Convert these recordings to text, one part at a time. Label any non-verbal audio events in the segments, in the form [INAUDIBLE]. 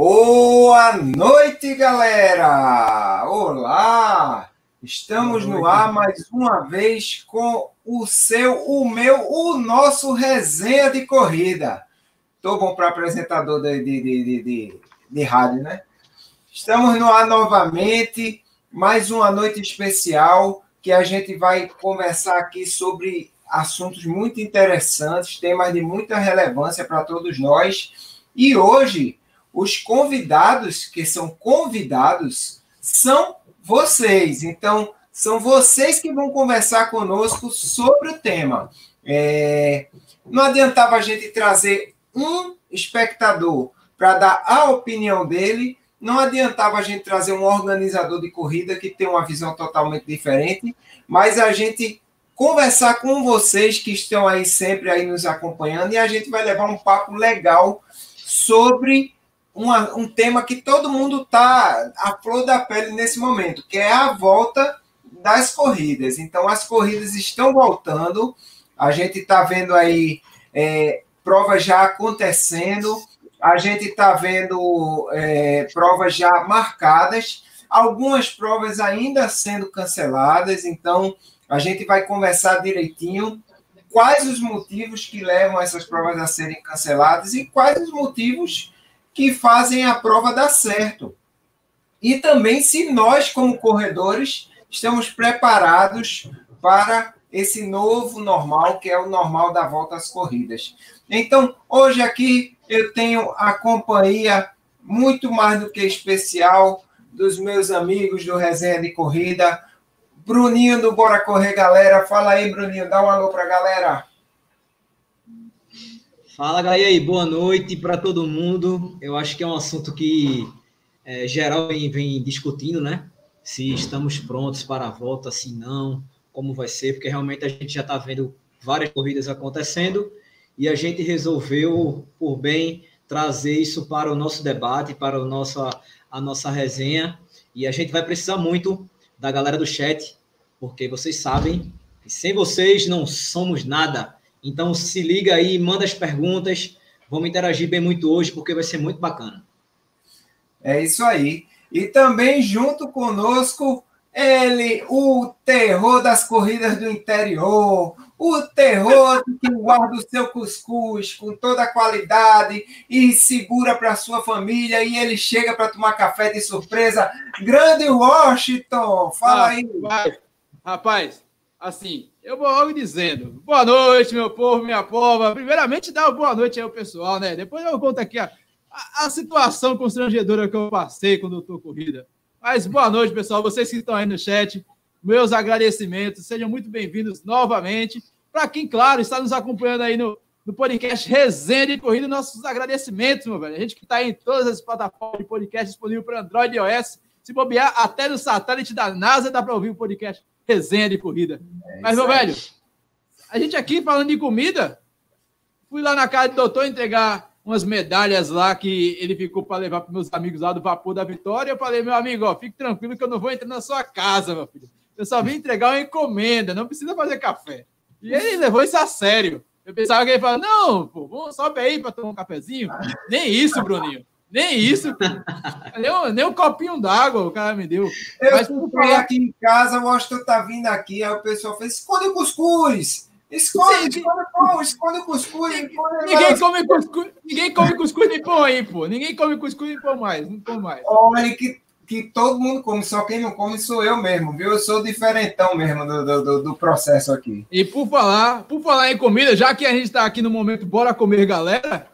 Boa noite, galera! Olá! Estamos no ar mais uma vez com o seu, o meu, o nosso resenha de corrida. Tô bom para apresentador de, de, de, de, de rádio, né? Estamos no ar novamente, mais uma noite especial que a gente vai conversar aqui sobre assuntos muito interessantes, temas de muita relevância para todos nós. E hoje os convidados, que são convidados, são vocês. Então, são vocês que vão conversar conosco sobre o tema. É... Não adiantava a gente trazer um espectador para dar a opinião dele, não adiantava a gente trazer um organizador de corrida que tem uma visão totalmente diferente, mas a gente conversar com vocês que estão aí sempre aí nos acompanhando e a gente vai levar um papo legal sobre uma, um tema que todo mundo está a flor da pele nesse momento, que é a volta das corridas. Então, as corridas estão voltando, a gente está vendo aí é, provas já acontecendo, a gente está vendo é, provas já marcadas, algumas provas ainda sendo canceladas, então a gente vai conversar direitinho quais os motivos que levam essas provas a serem canceladas e quais os motivos que fazem a prova dar certo. E também se nós, como corredores, estamos preparados para esse novo normal, que é o normal da volta às corridas. Então, hoje aqui eu tenho a companhia muito mais do que especial dos meus amigos do Resenha de Corrida. Bruninho do Bora Correr, galera. Fala aí, Bruninho, dá um alô para a galera. Fala, galera, aí, boa noite para todo mundo. Eu acho que é um assunto que é, geral vem, vem, discutindo, né? Se estamos prontos para a volta, se não, como vai ser, porque realmente a gente já está vendo várias corridas acontecendo e a gente resolveu, por bem, trazer isso para o nosso debate, para o nosso, a nossa resenha. E a gente vai precisar muito da galera do chat, porque vocês sabem que sem vocês não somos nada. Então se liga aí, manda as perguntas. Vamos interagir bem muito hoje, porque vai ser muito bacana. É isso aí. E também junto conosco, ele, o terror das corridas do interior, o terror de quem guarda o seu cuscuz com toda a qualidade e segura para sua família e ele chega para tomar café de surpresa. Grande Washington, fala ah, aí. Vai. Rapaz, assim, eu vou logo dizendo. Boa noite, meu povo, minha pova. Primeiramente, dá uma boa noite aí ao pessoal, né? Depois eu conto aqui a, a, a situação constrangedora que eu passei quando eu tô corrida. Mas boa noite, pessoal. Vocês que estão aí no chat, meus agradecimentos. Sejam muito bem-vindos novamente. Para quem, claro, está nos acompanhando aí no, no podcast Resenha de Corrida, nossos agradecimentos, meu velho. A gente que está em todas as plataformas de podcast disponível para Android e iOS. Se bobear, até no satélite da NASA dá para ouvir o podcast resenha de corrida. É Mas, meu velho, a gente aqui falando de comida, fui lá na casa do doutor entregar umas medalhas lá que ele ficou para levar para meus amigos lá do Vapor da Vitória. Eu falei, meu amigo, ó, fique tranquilo que eu não vou entrar na sua casa, meu filho. Eu só vim entregar uma encomenda, não precisa fazer café. E ele levou isso a sério. Eu pensava que ele falava, não, pô, vamos, sobe aí para tomar um cafezinho. Nem isso, Bruninho. Nem isso. nem, um, nem um copinho d'água o cara me deu. Eu Mas falar aqui em casa, o Washington tá vindo aqui, aí o pessoal fez: esconde o cuscuz! Esconde, Sim, esconde pão, esconde o cuscuz. ninguém, come cuscuz ninguém come cuscuz nem pão aí, pô. Ninguém come cuscuz nem pão mais. Não come mais. Olha que, que todo mundo come, só quem não come sou eu mesmo, viu? Eu sou diferentão mesmo do, do, do processo aqui. E por falar, por falar em comida, já que a gente está aqui no momento Bora Comer Galera,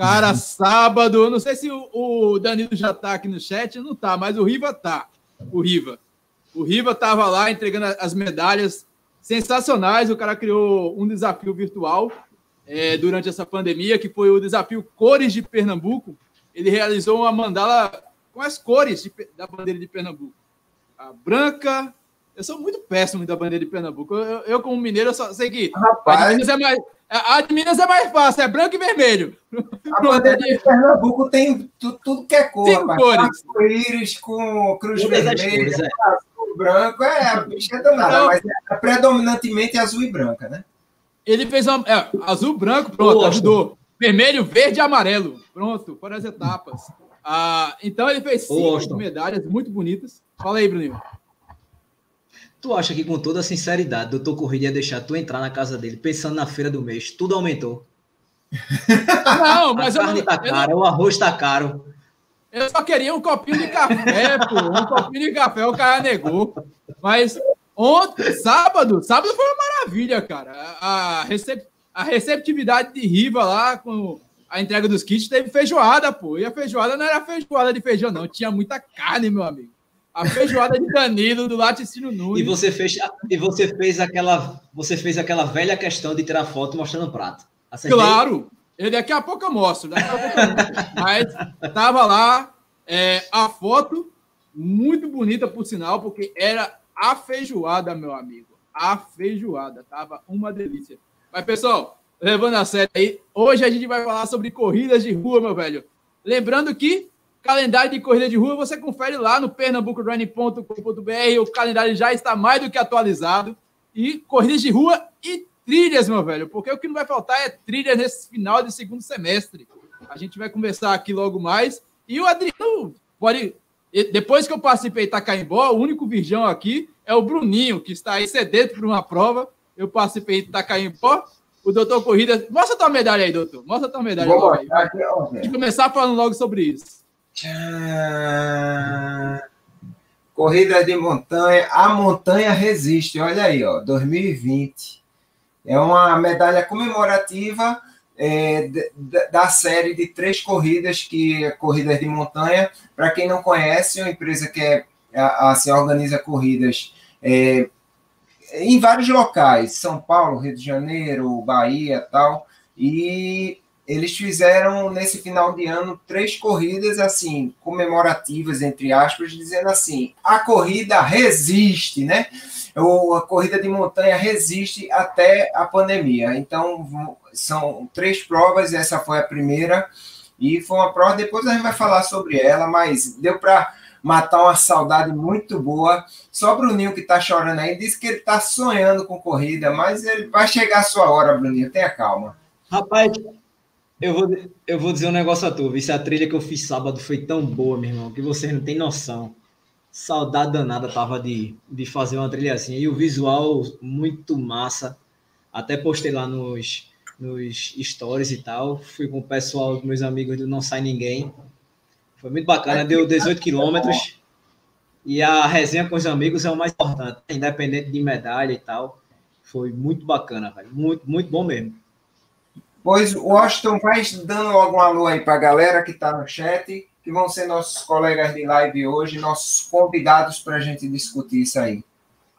Cara, sábado, não sei se o, o Danilo já tá aqui no chat, não tá, mas o Riva tá. O Riva. O Riva tava lá entregando as medalhas sensacionais. O cara criou um desafio virtual é, durante essa pandemia, que foi o desafio Cores de Pernambuco. Ele realizou uma mandala com as cores de, da bandeira de Pernambuco. A branca. Eu sou muito péssimo da bandeira de Pernambuco. Eu, eu como mineiro, eu só sei que Rapaz. a de Minas é mais, a de Minas é mais fácil, é branco e vermelho. A bandeira de Pernambuco tem tudo, tudo que é cor. Tem cores. Arco-íris com cruz vermelha, é. azul, branco. É, a bicha é danada, então, mas é predominantemente azul e branca, né? Ele fez uma, é, azul, branco, pronto, ajudou. Vermelho, verde e amarelo. Pronto, foram as etapas. Ah, então ele fez cinco medalhas muito bonitas. Fala aí, Bruninho. Tu acha que com toda sinceridade, o doutor Corrida ia deixar tu entrar na casa dele pensando na feira do mês? Tudo aumentou. Não, mas a carne não, tá cara, não... o arroz tá caro. Eu só queria um copinho de café, pô. Um copinho de café, o cara negou. Mas ontem, sábado, sábado foi uma maravilha, cara. A, recep... a receptividade de Riva lá com a entrega dos kits teve feijoada, pô. E a feijoada não era feijoada de feijão, não. Tinha muita carne, meu amigo. A feijoada de Danilo do Laticínio Nunes. E você fez, e você fez aquela, você fez aquela velha questão de tirar foto mostrando o prato. Acertei? Claro. E daqui a pouco eu mostro. Daqui a pouco eu mostro. Mas tava lá é, a foto muito bonita por sinal, porque era a feijoada, meu amigo. A feijoada tava uma delícia. Mas pessoal, levando a sério aí, hoje a gente vai falar sobre corridas de rua, meu velho. Lembrando que Calendário de corrida de rua você confere lá no pernambucorunning.com.br. O calendário já está mais do que atualizado. E corridas de rua e trilhas, meu velho, porque o que não vai faltar é trilha nesse final de segundo semestre. A gente vai conversar aqui logo mais. E o Adriano pode. Depois que eu participei em Itacaimbó, o único virgão aqui é o Bruninho, que está aí sedento por uma prova. Eu participei em Itacaimbó. O doutor Corrida. Mostra tua medalha aí, doutor. Mostra tua medalha. Vou aí. Aqui, começar falando logo sobre isso. Corrida de montanha, a montanha resiste, olha aí, ó, 2020. É uma medalha comemorativa é, da série de três corridas que é corridas de montanha. Para quem não conhece, é uma empresa que é, assim, organiza corridas é, em vários locais, São Paulo, Rio de Janeiro, Bahia, tal. E eles fizeram nesse final de ano três corridas assim comemorativas entre aspas, dizendo assim: a corrida resiste, né? Ou a corrida de montanha resiste até a pandemia. Então são três provas, essa foi a primeira e foi uma prova. Depois a gente vai falar sobre ela, mas deu para matar uma saudade muito boa. Só o Bruninho que está chorando aí disse que ele está sonhando com corrida, mas ele vai chegar a sua hora, Bruninho. Tenha calma. Rapaz, eu vou, eu vou dizer um negócio a tu, se a trilha que eu fiz sábado foi tão boa, meu irmão, que vocês não têm noção. Saudade danada tava de, de fazer uma trilha assim. E o visual muito massa. Até postei lá nos, nos stories e tal. Fui com o pessoal, meus amigos do Não Sai Ninguém. Foi muito bacana, deu 18 quilômetros. E a resenha com os amigos é o mais importante, independente de medalha e tal. Foi muito bacana, velho. Muito, muito bom mesmo. Pois o Washington vai dando logo um alô aí para a galera que está no chat, que vão ser nossos colegas de live hoje, nossos convidados para a gente discutir isso aí.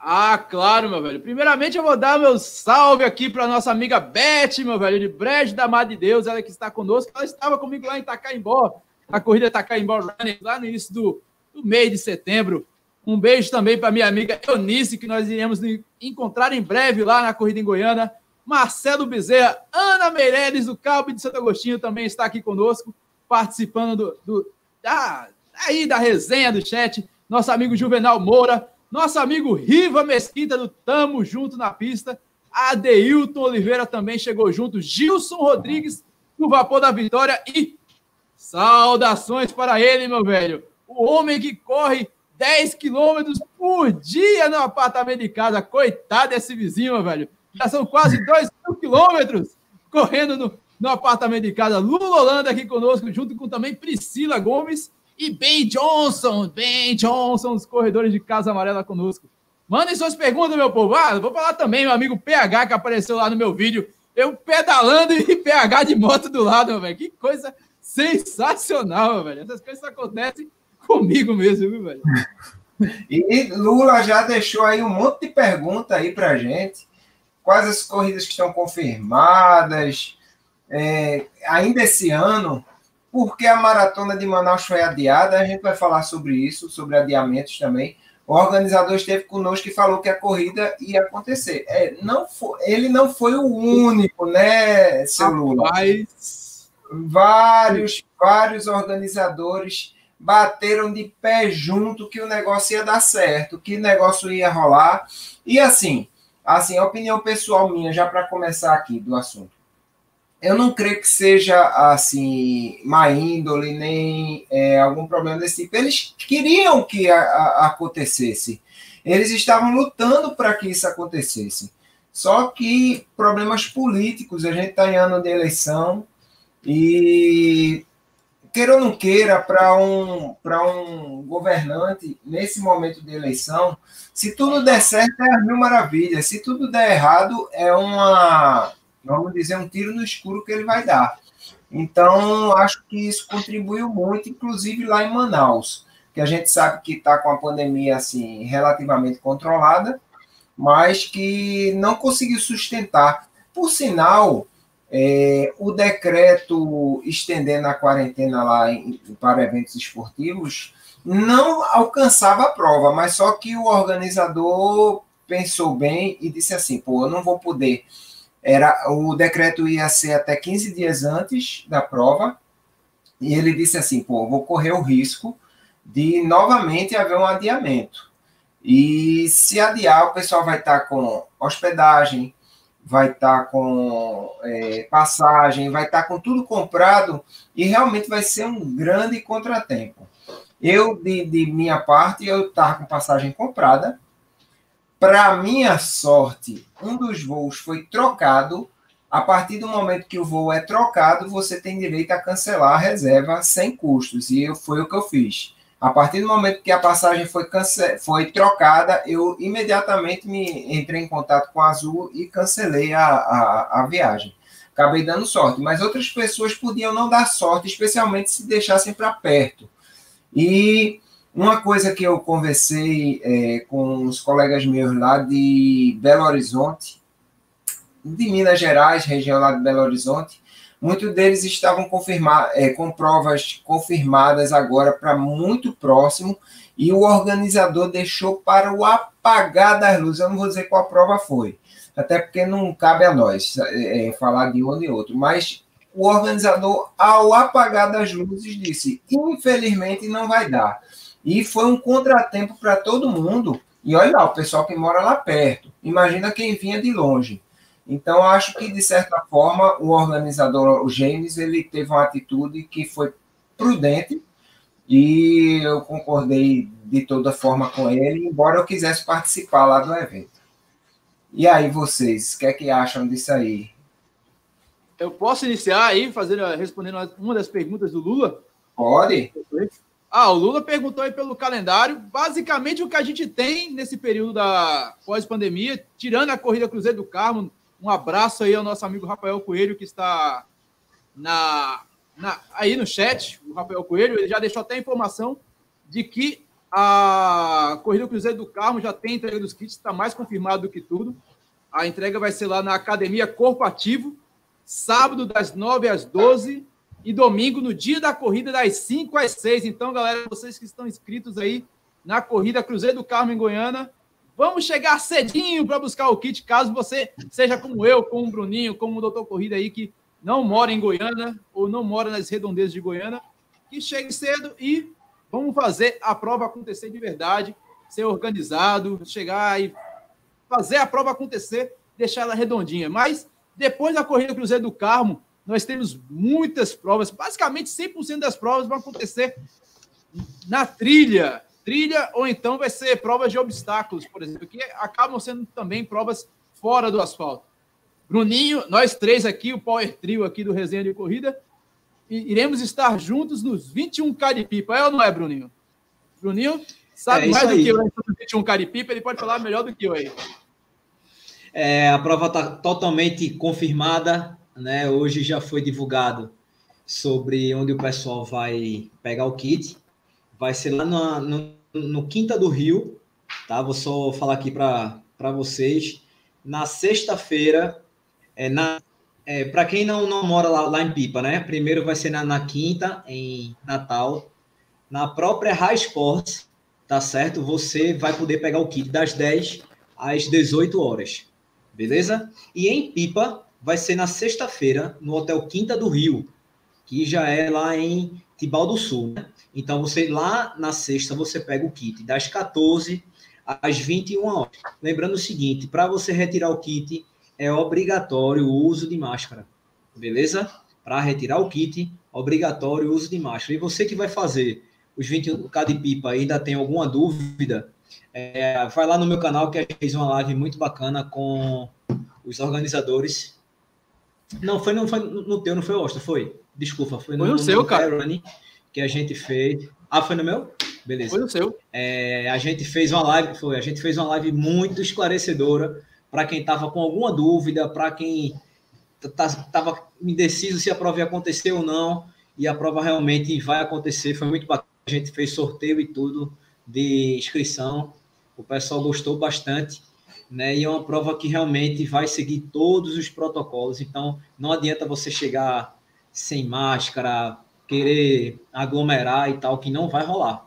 Ah, claro, meu velho. Primeiramente, eu vou dar meu salve aqui para nossa amiga Beth, meu velho, de Brejo da Mar de Deus, ela que está conosco. Ela estava comigo lá em Itacaimbó, na corrida Itacaimbó Running, lá no início do, do mês de setembro. Um beijo também para minha amiga Eunice, que nós iremos encontrar em breve lá na corrida em Goiânia. Marcelo Bezerra, Ana Meireles, do Cabo de Santo Agostinho, também está aqui conosco, participando do, do da, aí da resenha do chat. Nosso amigo Juvenal Moura, nosso amigo Riva Mesquita, do Tamo Junto na Pista. Adeilton Oliveira também chegou junto. Gilson Rodrigues, do Vapor da Vitória. E saudações para ele, meu velho. O homem que corre 10 quilômetros por dia no apartamento de casa. Coitado desse vizinho, meu velho. Já são quase 2 mil quilômetros correndo no, no apartamento de casa. Lula Holanda aqui conosco, junto com também Priscila Gomes e Ben Johnson. Ben Johnson, os corredores de Casa Amarela conosco. Mandem suas perguntas, meu povo. Ah, vou falar também, meu amigo PH, que apareceu lá no meu vídeo. Eu pedalando e PH de moto do lado, meu velho. Que coisa sensacional, meu velho. Essas coisas acontecem comigo mesmo, viu, velho? [LAUGHS] E Lula já deixou aí um monte de pergunta aí pra gente quais as corridas que estão confirmadas é, ainda esse ano, porque a maratona de Manaus foi adiada, a gente vai falar sobre isso, sobre adiamentos também. O organizador esteve conosco e falou que a corrida ia acontecer. É, não foi, ele não foi o único, né, seu Lula? Vários, vários organizadores bateram de pé junto que o negócio ia dar certo, que o negócio ia rolar. E assim, Assim, a opinião pessoal minha, já para começar aqui do assunto. eu não creio que seja assim má índole nem é, algum problema desse tipo. Eles queriam que a, a, acontecesse. Eles estavam lutando para que isso acontecesse. Só que problemas políticos, a gente está em ano de eleição e queira ou não queira, para um, um governante, nesse momento de eleição, se tudo der certo é mil maravilhas, se tudo der errado é uma vamos dizer, um tiro no escuro que ele vai dar. Então, acho que isso contribuiu muito, inclusive lá em Manaus, que a gente sabe que está com a pandemia assim relativamente controlada, mas que não conseguiu sustentar. Por sinal, é, o decreto estendendo a quarentena lá em, para eventos esportivos não alcançava a prova, mas só que o organizador pensou bem e disse assim: pô, eu não vou poder era o decreto ia ser até 15 dias antes da prova, e ele disse assim: pô, vou correr o risco de novamente haver um adiamento. E se adiar, o pessoal vai estar com hospedagem, vai estar com é, passagem, vai estar com tudo comprado e realmente vai ser um grande contratempo. Eu, de, de minha parte, eu estava com passagem comprada, para minha sorte, um dos voos foi trocado. A partir do momento que o voo é trocado, você tem direito a cancelar a reserva sem custos. E foi o que eu fiz. A partir do momento que a passagem foi, cance... foi trocada, eu imediatamente me entrei em contato com a Azul e cancelei a, a, a viagem. Acabei dando sorte, mas outras pessoas podiam não dar sorte, especialmente se deixassem para perto. E uma coisa que eu conversei é, com os colegas meus lá de Belo Horizonte, de Minas Gerais, região lá de Belo Horizonte, muitos deles estavam é, com provas confirmadas agora para muito próximo, e o organizador deixou para o apagar das luzes. Eu não vou dizer qual prova foi, até porque não cabe a nós é, é falar de um ou de outro, mas o organizador, ao apagar das luzes, disse: infelizmente não vai dar. E foi um contratempo para todo mundo. E olha lá, o pessoal que mora lá perto. Imagina quem vinha de longe. Então, acho que, de certa forma, o organizador, o James, ele teve uma atitude que foi prudente e eu concordei de toda forma com ele, embora eu quisesse participar lá do evento. E aí, vocês, o que é que acham disso aí? Eu posso iniciar aí, fazendo, respondendo uma das perguntas do Lula? Pode. Ah, o Lula perguntou aí pelo calendário. Basicamente, o que a gente tem nesse período da pós-pandemia, tirando a corrida Cruzeiro do Carmo, um abraço aí ao nosso amigo Rafael Coelho, que está na, na, aí no chat. O Rafael Coelho, ele já deixou até a informação de que a corrida Cruzeiro do Carmo já tem entrega dos kits, está mais confirmado do que tudo. A entrega vai ser lá na Academia Corpo Ativo, sábado das 9 às 12 e domingo, no dia da corrida, das 5 às 6. Então, galera, vocês que estão inscritos aí na corrida Cruzeiro do Carmo em Goiânia, vamos chegar cedinho para buscar o kit, caso você seja como eu, como o Bruninho, como o Doutor Corrida aí, que não mora em Goiânia ou não mora nas redondezas de Goiânia, que chegue cedo e vamos fazer a prova acontecer de verdade, ser organizado, chegar e fazer a prova acontecer, deixar ela redondinha. Mas depois da corrida Cruzeiro do Carmo, nós temos muitas provas, basicamente 100% das provas vão acontecer na trilha. Trilha ou então vai ser provas de obstáculos, por exemplo, que acabam sendo também provas fora do asfalto. Bruninho, nós três aqui, o Power Trio aqui do Resenha de Corrida, iremos estar juntos nos 21 Caripipa. É ou não é, Bruninho? Bruninho sabe é mais do que eu sobre 21 Caripipa, ele pode falar melhor do que eu aí. É, a prova está totalmente confirmada né? Hoje já foi divulgado sobre onde o pessoal vai pegar o kit. Vai ser lá no, no, Quinta do Rio, tá? Vou só falar aqui para vocês. Na sexta-feira, é, na, é, para quem não, não mora lá, lá em Pipa, né? Primeiro vai ser na, na quinta, em Natal. Na própria High Sports, tá certo? Você vai poder pegar o kit das 10 às 18 horas, beleza? E em Pipa, vai ser na sexta-feira, no Hotel Quinta do Rio, que já é lá em Tibau do Sul. Né? Então, você lá na sexta, você pega o kit das 14 às 21 horas. Lembrando o seguinte, para você retirar o kit, é obrigatório o uso de máscara. beleza? Para retirar o kit, obrigatório o uso de máscara. E você que vai fazer os 20k de pipa ainda tem alguma dúvida, é, vai lá no meu canal que a gente fez uma live muito bacana com os organizadores. Não, foi, não foi no teu, não foi, Osta, foi? Desculpa, foi no, foi no, no seu, no cara. Que a gente fez. Ah, foi no meu? Beleza. Foi no seu. É, a gente fez uma live, foi, a gente fez uma live muito esclarecedora para quem estava com alguma dúvida, para quem estava indeciso se a prova ia acontecer ou não, e a prova realmente vai acontecer. Foi muito bacana. A gente fez sorteio e tudo de inscrição. O pessoal gostou bastante, né? E é uma prova que realmente vai seguir todos os protocolos. Então, não adianta você chegar sem máscara, querer aglomerar e tal, que não vai rolar.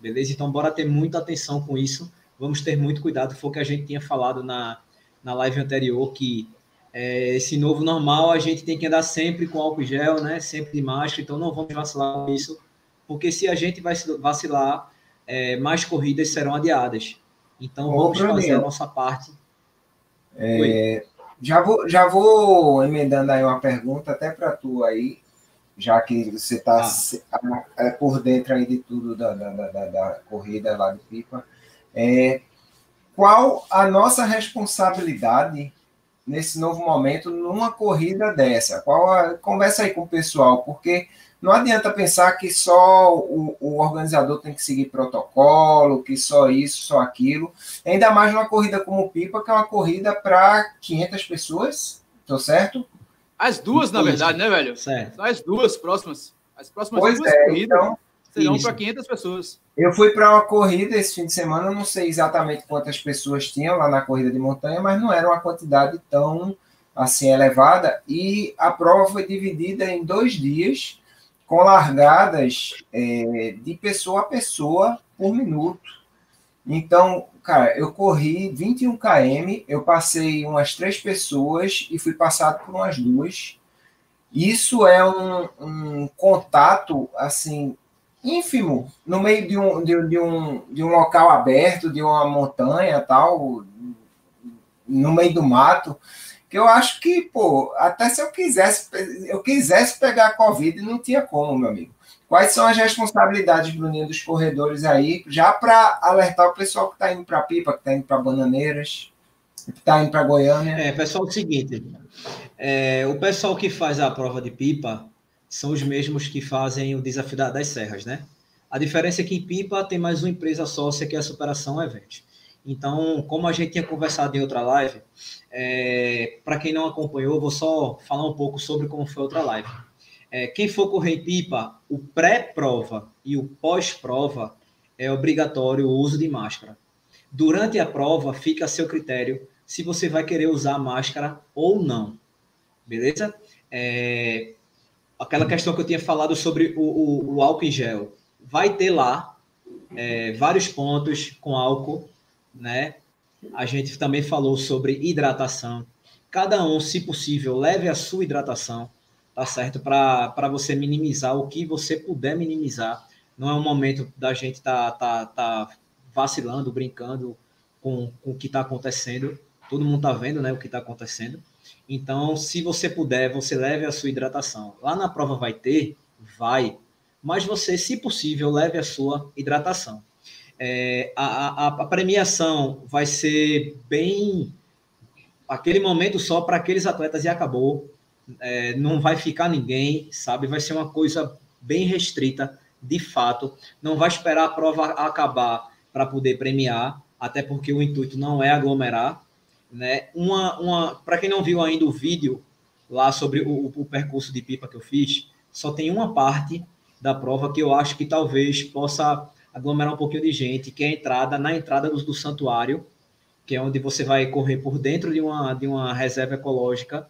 Beleza? Então, bora ter muita atenção com isso. Vamos ter muito cuidado. Foi o que a gente tinha falado na, na live anterior, que é, esse novo normal a gente tem que andar sempre com álcool gel, né? Sempre de máscara. Então, não vamos vacilar com isso, porque se a gente vai vacilar, é, mais corridas serão adiadas. Então, vamos fazer a nossa parte. É, já, vou, já vou emendando aí uma pergunta até para tu aí já que você está ah. É, por dentro aí de tudo da, da, da, da corrida lá de pipa, é, qual a nossa responsabilidade nesse novo momento numa corrida dessa? Qual a, conversa aí com o pessoal, porque não adianta pensar que só o, o, organizador tem que seguir protocolo, que só isso, só aquilo. Ainda mais numa corrida como Pipa, que é uma corrida para 500 pessoas, tô certo? As duas, na verdade, né, velho? Certo. As duas próximas. As próximas pois duas é, corridas então, serão para 500 pessoas. Eu fui para uma corrida esse fim de semana, não sei exatamente quantas pessoas tinham lá na corrida de montanha, mas não era uma quantidade tão assim elevada. E a prova foi dividida em dois dias, com largadas é, de pessoa a pessoa por minuto. Então, cara, eu corri 21 km, eu passei umas três pessoas e fui passado por umas duas. Isso é um, um contato, assim, ínfimo, no meio de um, de, de, um, de um local aberto, de uma montanha tal, no meio do mato, que eu acho que, pô, até se eu quisesse, eu quisesse pegar a Covid, não tinha como, meu amigo. Quais são as responsabilidades, Bruninho, dos corredores aí, já para alertar o pessoal que está indo para Pipa, que está indo para Bananeiras, que está indo para Goiânia? É, pessoal, é o seguinte: é, o pessoal que faz a prova de Pipa são os mesmos que fazem o desafio das serras, né? A diferença é que em Pipa tem mais uma empresa sócia que é a Superação Event. Então, como a gente tinha conversado em outra live, é, para quem não acompanhou, vou só falar um pouco sobre como foi outra live. É, quem for correr pipa, o pré-prova e o pós-prova é obrigatório o uso de máscara. Durante a prova, fica a seu critério se você vai querer usar máscara ou não. Beleza? É, aquela questão que eu tinha falado sobre o, o, o álcool em gel. Vai ter lá é, vários pontos com álcool, né? A gente também falou sobre hidratação. Cada um, se possível, leve a sua hidratação tá certo? Para você minimizar o que você puder minimizar. Não é um momento da gente tá, tá, tá vacilando, brincando com, com o que está acontecendo. Todo mundo está vendo né, o que está acontecendo. Então, se você puder, você leve a sua hidratação. Lá na prova vai ter? Vai. Mas você, se possível, leve a sua hidratação. É, a, a, a premiação vai ser bem aquele momento só para aqueles atletas e acabou é, não vai ficar ninguém, sabe? Vai ser uma coisa bem restrita, de fato. Não vai esperar a prova acabar para poder premiar, até porque o intuito não é aglomerar, né? Uma, uma, para quem não viu ainda o vídeo lá sobre o, o percurso de pipa que eu fiz, só tem uma parte da prova que eu acho que talvez possa aglomerar um pouquinho de gente, que é a entrada na entrada do, do santuário, que é onde você vai correr por dentro de uma, de uma reserva ecológica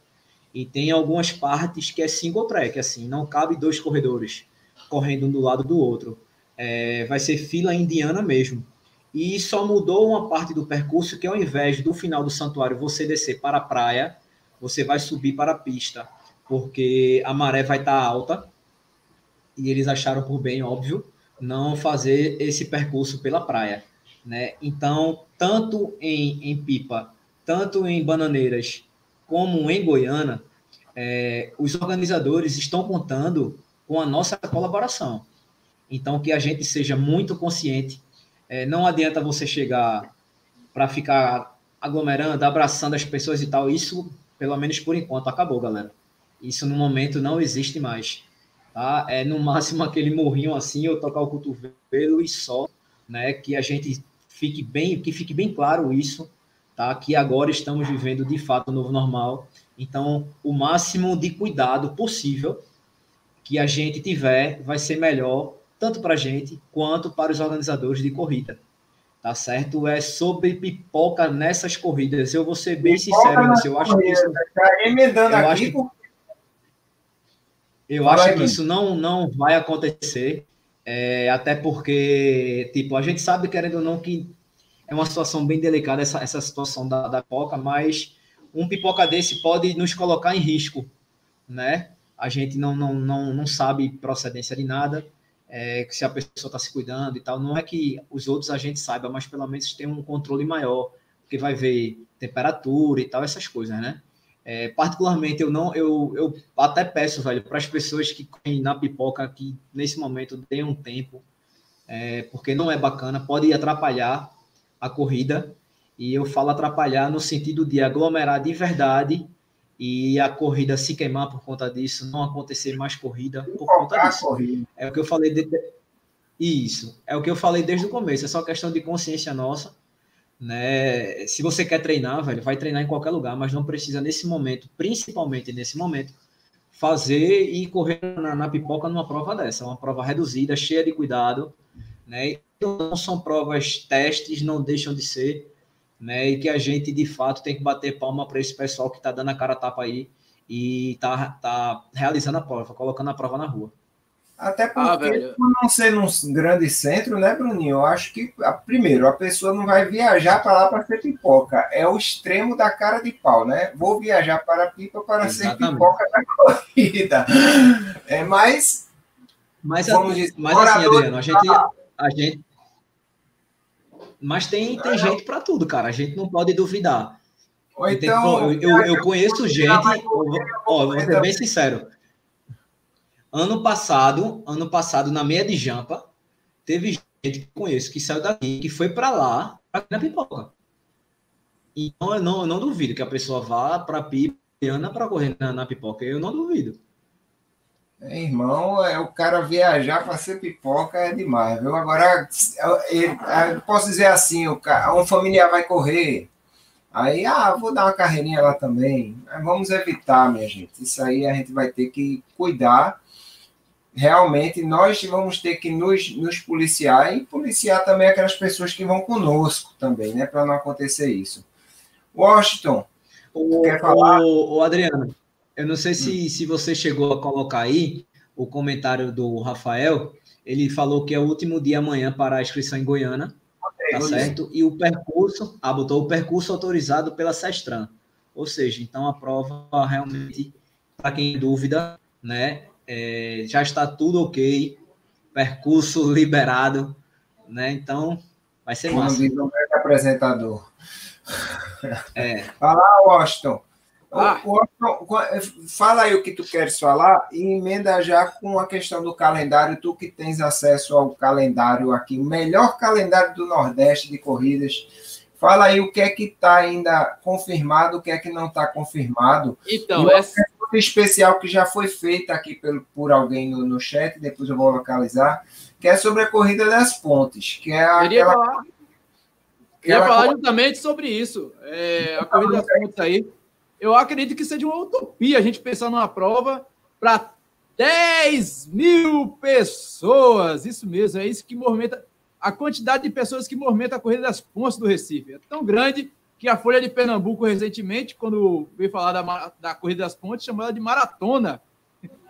e tem algumas partes que é single track, assim, não cabe dois corredores correndo um do lado do outro. É, vai ser fila indiana mesmo. E só mudou uma parte do percurso que ao invés do final do santuário você descer para a praia, você vai subir para a pista, porque a maré vai estar alta. E eles acharam por bem, óbvio, não fazer esse percurso pela praia. Né? Então, tanto em, em Pipa, tanto em Bananeiras como em Goiânia, é, os organizadores estão contando com a nossa colaboração. Então, que a gente seja muito consciente. É, não adianta você chegar para ficar aglomerando, abraçando as pessoas e tal. Isso, pelo menos por enquanto, acabou, galera. Isso no momento não existe mais. Tá? É no máximo [LAUGHS] aquele morrinho assim, eu tocar o cotovelo e só, né? Que a gente fique bem, que fique bem claro isso, tá? Que agora estamos vivendo de fato o novo normal. Então, o máximo de cuidado possível que a gente tiver vai ser melhor tanto para a gente quanto para os organizadores de corrida. Tá certo? É sobre pipoca nessas corridas. Eu vou ser bem pipoca sincero, eu acho que isso. Tá emendando eu aqui. Acho, eu acho que isso não, não vai acontecer. É, até porque, tipo, a gente sabe, querendo ou não, que é uma situação bem delicada essa, essa situação da, da pipoca, mas um pipoca desse pode nos colocar em risco, né? A gente não, não, não, não sabe procedência de nada, é, se a pessoa está se cuidando e tal. Não é que os outros a gente saiba, mas pelo menos tem um controle maior, porque vai ver temperatura e tal, essas coisas, né? É, particularmente, eu não, eu, eu até peço, velho, para as pessoas que correm na pipoca que nesse momento deem um tempo, é, porque não é bacana, pode atrapalhar a corrida. E eu falo atrapalhar no sentido de aglomerar de verdade e a corrida se queimar por conta disso, não acontecer mais corrida por conta disso. Corrida. É o que eu falei de... isso, é o que eu falei desde o começo, é só questão de consciência nossa né? Se você quer treinar, velho, vai treinar em qualquer lugar, mas não precisa nesse momento, principalmente nesse momento, fazer e correr na, na pipoca numa prova dessa, uma prova reduzida, cheia de cuidado, né? Não são provas testes, não deixam de ser, né? E que a gente de fato tem que bater palma para esse pessoal que está dando a cara a tapa aí e tá, tá realizando a prova, colocando a prova na rua. Até ah, porque, ah, por não ser num grande centro, né, Bruninho? Eu acho que, primeiro, a pessoa não vai viajar para lá para ser pipoca. É o extremo da cara de pau, né? Vou viajar para pipa para Exatamente. ser pipoca da corrida. É mais. Mas, vamos dizer, mas assim, Adriano, a gente, a gente. Mas tem, tem gente para tudo, cara. A gente não pode duvidar. Ou então, eu, eu, eu conheço gente. Ó, vou ser bem sincero Ano passado, ano passado, na meia de Jampa, teve gente que conheço que saiu daqui, que foi para lá, para na pipoca. Então, eu não, eu não duvido que a pessoa vá para Pipiana para correr na, na, pipoca. Eu não duvido. É, irmão, é o cara viajar para ser pipoca é demais, viu? Agora, eu, eu, eu posso dizer assim, o cara, um familiar vai correr, aí, ah, vou dar uma carreirinha lá também. Vamos evitar, minha gente. Isso aí a gente vai ter que cuidar realmente nós vamos ter que nos, nos policiar e policiar também aquelas pessoas que vão conosco também, né? Para não acontecer isso. Washington, o, quer falar? O, o, Adriano, eu não sei se, hum. se você chegou a colocar aí o comentário do Rafael. Ele falou que é o último dia amanhã para a inscrição em Goiânia, tá certo? E o percurso, ah, botou o percurso autorizado pela Sestran. Ou seja, então a prova realmente, para quem dúvida, né, é, já está tudo ok, percurso [LAUGHS] liberado, né? Então, vai ser massa. Um apresentador. É. Fala, Washington. Ah. Washington. Fala aí o que tu queres falar e emenda já com a questão do calendário. Tu que tens acesso ao calendário aqui, o melhor calendário do Nordeste de corridas. Fala aí o que é que está ainda confirmado, o que é que não está confirmado. Então, essa, especial que já foi feita aqui por, por alguém no, no chat, depois eu vou localizar, que é sobre a corrida das pontes, que é aquela... Falar, queria falar justamente sobre isso, é, a corrida das pontes aí. Eu acredito que seja uma utopia a gente pensar numa prova para 10 mil pessoas. Isso mesmo, é isso que movimenta a quantidade de pessoas que movimenta a corrida das pontes do Recife. É tão grande que a Folha de Pernambuco, recentemente, quando veio falar da, da Corrida das Pontes, chamou ela de maratona.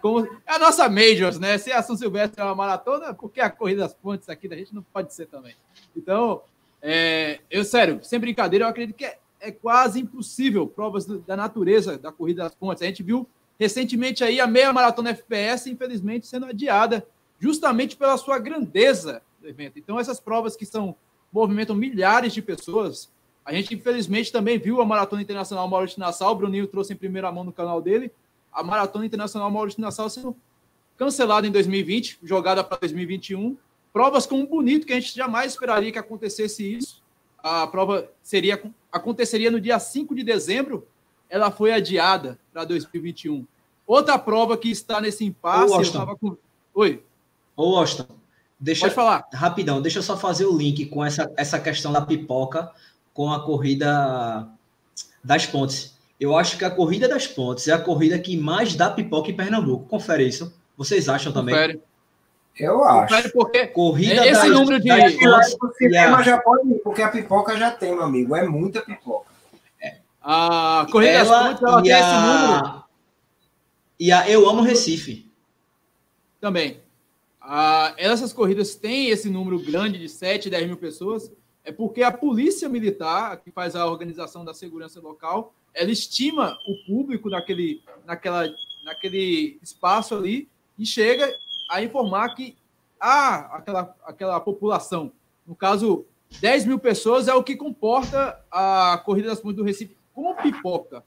Como, é a nossa Majors, né? Se a São Silvestre é uma maratona, porque a Corrida das Pontes aqui da gente não pode ser também. Então, é, eu, sério, sem brincadeira, eu acredito que é, é quase impossível provas da natureza da Corrida das Pontes. A gente viu recentemente aí a meia maratona FPS, infelizmente, sendo adiada, justamente pela sua grandeza do evento. Então, essas provas que são movimentam milhares de pessoas, a gente, infelizmente, também viu a Maratona Internacional Maurício Nassau, o Bruninho trouxe em primeira mão no canal dele, a Maratona Internacional Maurício Nassau sendo cancelada em 2020, jogada para 2021. Provas com um bonito que a gente jamais esperaria que acontecesse isso. A prova seria aconteceria no dia 5 de dezembro, ela foi adiada para 2021. Outra prova que está nesse impasse, Ô, eu tava com... Oi. Ô, Austin, deixa Pode falar. Rapidão, deixa eu só fazer o link com essa, essa questão da pipoca com a corrida das pontes. Eu acho que a corrida das pontes é a corrida que mais dá pipoca em Pernambuco. Confere isso. Vocês acham também? Confere. Eu acho. Porque corrida esse das, número de pontes, o cinema já pode ir, porque a pipoca já tem, meu amigo. É muita pipoca. É. A corrida ela das pontes ela tem a... esse número. E a Eu Amo Recife. Também. Ah, essas corridas têm esse número grande de 7, 10 mil pessoas, é porque a polícia militar, que faz a organização da segurança local, ela estima o público naquele, naquela, naquele espaço ali e chega a informar que há aquela, aquela população. No caso, 10 mil pessoas é o que comporta a Corrida das Pontes do Recife com pipoca.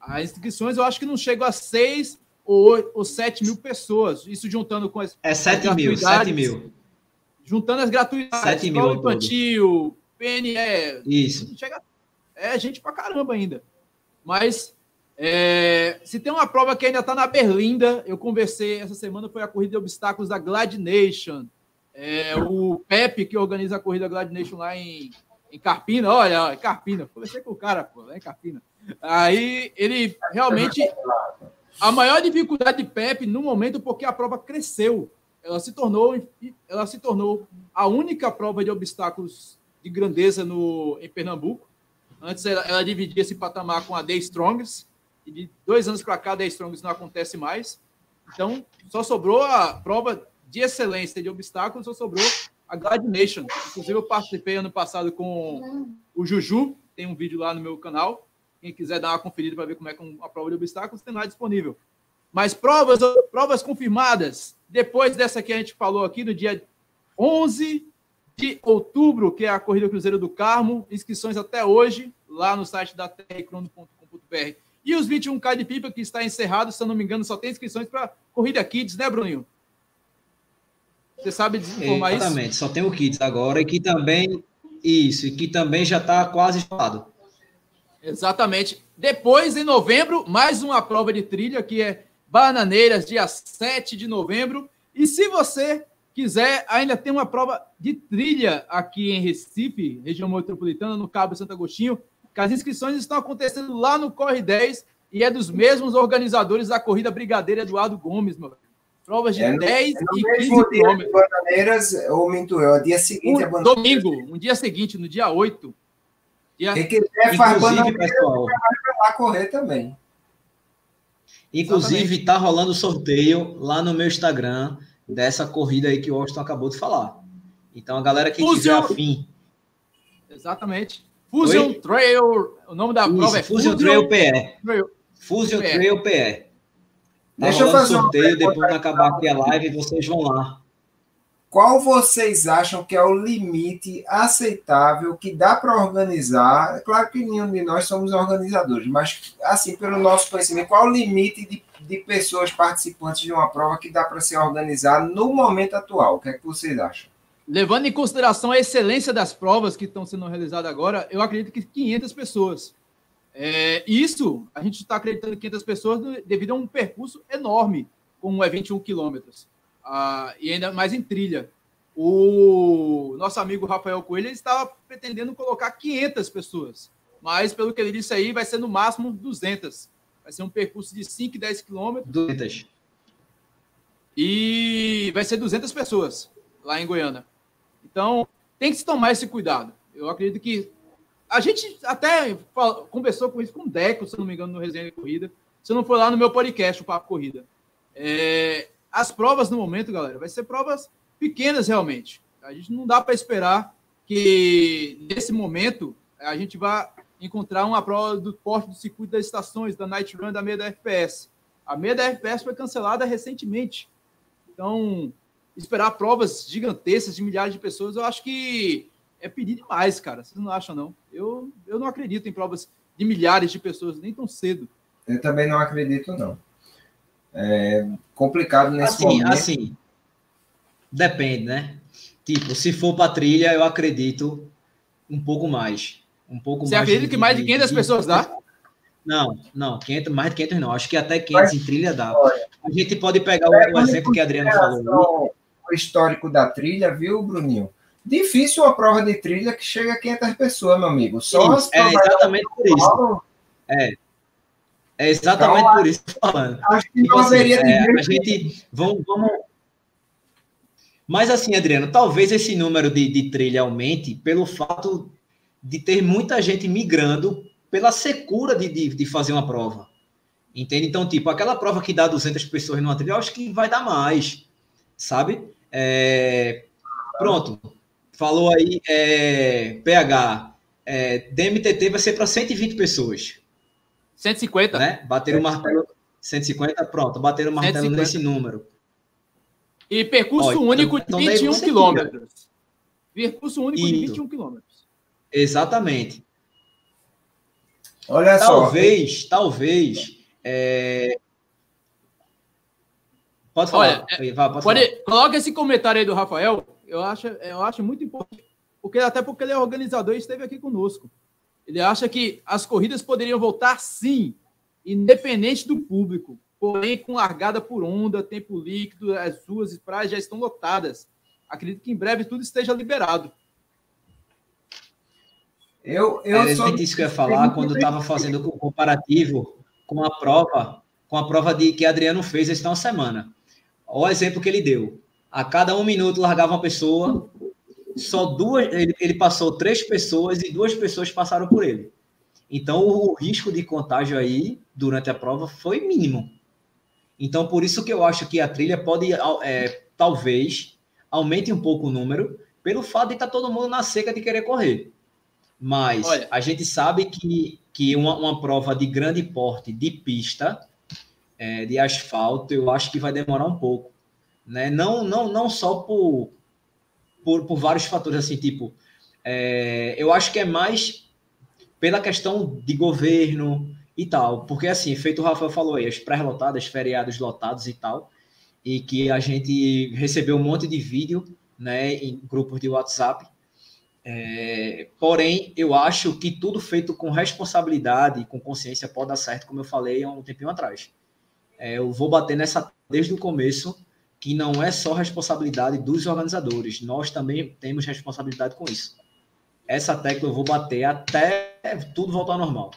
As inscrições eu acho que não chegam a 6 ou, ou 7 mil pessoas. Isso juntando com as. É 7 mil, 7 mil. Juntando as gratuidades, 7 mil infantil, PNE. Isso. Chega, é gente pra caramba ainda. Mas é, se tem uma prova que ainda está na Berlinda, eu conversei essa semana, foi a corrida de obstáculos da Glad Nation. É, o Pepe, que organiza a corrida Glad Nation lá em, em Carpina, olha, Carpina, conversei com o cara, pô, lá em Carpina. Aí ele realmente. A maior dificuldade de Pepe no momento, porque a prova cresceu. Ela se tornou, ela se tornou a única prova de obstáculos de grandeza no, em Pernambuco. Antes ela, ela dividia esse patamar com a The Strongs, e de dois anos para cá a The Strongs não acontece mais. Então, só sobrou a prova de excelência de obstáculos, só sobrou a Glad Nation. Inclusive, eu participei ano passado com o Juju, tem um vídeo lá no meu canal. Quem quiser dar uma conferida para ver como é que é uma prova de obstáculos, tem lá disponível. Mas provas, provas confirmadas, depois dessa que a gente falou aqui, no dia 11 de outubro, que é a Corrida Cruzeiro do Carmo, inscrições até hoje, lá no site da terrecrono.com.br. E os 21K de pipa, que está encerrado, se eu não me engano, só tem inscrições para Corrida Kids, né, Bruninho? Você sabe desinformar isso? Exatamente, só tem o Kids agora, e que também, isso, e que também já está quase falado. Exatamente. Depois, em novembro, mais uma prova de trilha, que é Bananeiras, dia 7 de novembro. E se você quiser, ainda tem uma prova de trilha aqui em Recife, região metropolitana, no Cabo Santo Agostinho, que as inscrições estão acontecendo lá no Corre 10 e é dos mesmos organizadores da corrida Brigadeira Eduardo Gomes, meu Provas de é no, 10 é e 15 quilômetros. Bananeiras, ou minto eu, é dia seguinte um, Domingo, um dia seguinte, no dia 8 Quem quiser faz pessoal. vai lá correr também. Inclusive, está rolando sorteio lá no meu Instagram dessa corrida aí que o Austin acabou de falar. Então, a galera que Fusion. tiver afim. Exatamente. Fusion Oi? Trail. O nome da Isso, prova é Fusion, Fusion Trail PE. Trail. Fusion PE. Trail PE. Tá Deixa eu fazer sorteio um depois de acabar aqui a live, vocês vão lá. Qual vocês acham que é o limite aceitável que dá para organizar? É claro que nenhum de nós somos organizadores, mas assim, pelo nosso conhecimento, qual o limite de, de pessoas participantes de uma prova que dá para ser organizada no momento atual? O que é que vocês acham? Levando em consideração a excelência das provas que estão sendo realizadas agora, eu acredito que 500 pessoas. É, isso, a gente está acreditando 500 pessoas devido a um percurso enorme, como é 21 quilômetros ah, e ainda mais em trilha. O nosso amigo Rafael Coelho estava pretendendo colocar 500 pessoas, mas pelo que ele disse aí, vai ser no máximo 200. Vai ser um percurso de 5 e 10 quilômetros. 200. E vai ser 200 pessoas lá em Goiânia. Então, tem que se tomar esse cuidado. Eu acredito que a gente até conversou com isso com o Deco, se não me engano, no Resenha de Corrida. Se não for lá no meu podcast, o Papo Corrida. É, as provas no momento, galera, vai ser provas pequenas realmente. A gente não dá para esperar que nesse momento a gente vá encontrar uma prova do porte do circuito das estações, da Night Run, da meia da FPS. A meia da FPS foi cancelada recentemente. Então, esperar provas gigantescas de milhares de pessoas, eu acho que é pedir demais, cara. Vocês não acham, não? Eu, eu não acredito em provas de milhares de pessoas, nem tão cedo. Eu também não acredito, não. É complicado nesse assim, momento. Assim, depende, né? Tipo, se for para trilha, eu acredito um pouco mais. Um pouco Você mais. acredita de, que mais de 500 de, pessoas dá? Não, não, 500, mais de 500 não. Acho que até 500 Mas, em trilha dá. A gente pode pegar o, o exemplo que a Adriana falou. O histórico da trilha, viu, Bruninho? Difícil uma prova de trilha que chega a 500 pessoas, meu amigo. Só Sim, é exatamente por isso. É. É exatamente então, por isso que eu tô falando. Acho que tipo não assim, é, a gente vamos, vamos mas assim, Adriano, talvez esse número de, de trilha aumente pelo fato de ter muita gente migrando pela secura de, de, de, fazer uma prova. Entende? Então, tipo, aquela prova que dá 200 pessoas numa trilha, eu acho que vai dar mais, sabe? É... Pronto. Falou aí, é... PH. É... DMTT vai ser para 120 pessoas. 150? Né? Bateram o martelo. 150, pronto. Bateram o martelo 150. nesse número. E percurso Ó, único então, de 21 quilômetros. Percurso único Isso. de 21 quilômetros. Exatamente. Olha talvez, só. Talvez, é... Pode falar. Olha, Vai, pode pode, falar. Coloca esse comentário aí do Rafael. Eu acho, eu acho muito importante. Porque, até porque ele é organizador e esteve aqui conosco. Ele acha que as corridas poderiam voltar sim, independente do público. Porém, com largada por onda, tempo líquido, as ruas e praias já estão lotadas. Acredito que em breve tudo esteja liberado. Eu, eu é só... isso que eu ia falar quando estava fazendo o comparativo com a prova, com a prova de que Adriano fez esta semana. Olha o exemplo que ele deu. A cada um minuto largava uma pessoa, só duas, ele, ele passou três pessoas e duas pessoas passaram por ele. Então o risco de contágio aí durante a prova foi mínimo. Então por isso que eu acho que a trilha pode é, talvez aumente um pouco o número pelo fato de estar tá todo mundo na seca de querer correr. Mas Olha. a gente sabe que, que uma, uma prova de grande porte de pista, é, de asfalto, eu acho que vai demorar um pouco. Né? Não, não, não só por, por, por vários fatores, assim, tipo, é, eu acho que é mais pela questão de governo e tal, porque assim, feito o Rafael falou aí, as pré-lotadas, feriados lotados e tal, e que a gente recebeu um monte de vídeo, né, em grupos de WhatsApp, é, porém, eu acho que tudo feito com responsabilidade com consciência pode dar certo, como eu falei há um tempinho atrás. É, eu vou bater nessa desde o começo, que não é só responsabilidade dos organizadores, nós também temos responsabilidade com isso. Essa tecla eu vou bater até tudo voltar ao normal.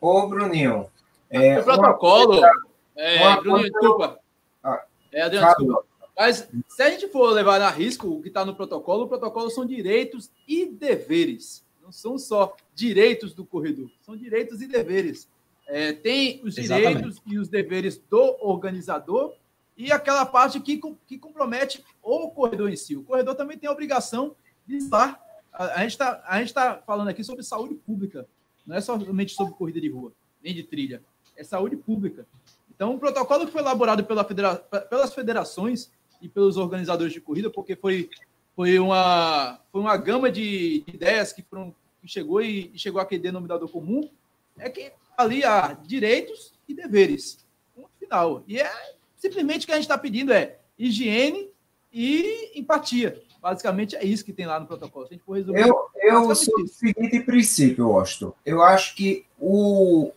Ô, Bruninho. É, o protocolo. Uma... É, Bruninho, desculpa. Ah, é, Adriano, desculpa. Mas se a gente for levar a risco o que está no protocolo, o protocolo são direitos e deveres. Não são só direitos do corredor, são direitos e deveres. É, tem os direitos Exatamente. e os deveres do organizador e aquela parte que, que compromete o corredor em si. O corredor também tem a obrigação de estar. A, a gente está tá falando aqui sobre saúde pública, não é somente sobre corrida de rua, nem de trilha, é saúde pública. Então, o protocolo que foi elaborado pela federa pelas federações e pelos organizadores de corrida, porque foi, foi, uma, foi uma gama de, ideias que, foram, que chegou e, e chegou àquele denominador comum, é que ali há direitos e deveres. Ponto final. E é simplesmente o que a gente está pedindo é higiene e empatia. Basicamente é isso que tem lá no protocolo. Se a gente for resumir, eu eu sou do seguinte princípio, Washington. Eu acho que o,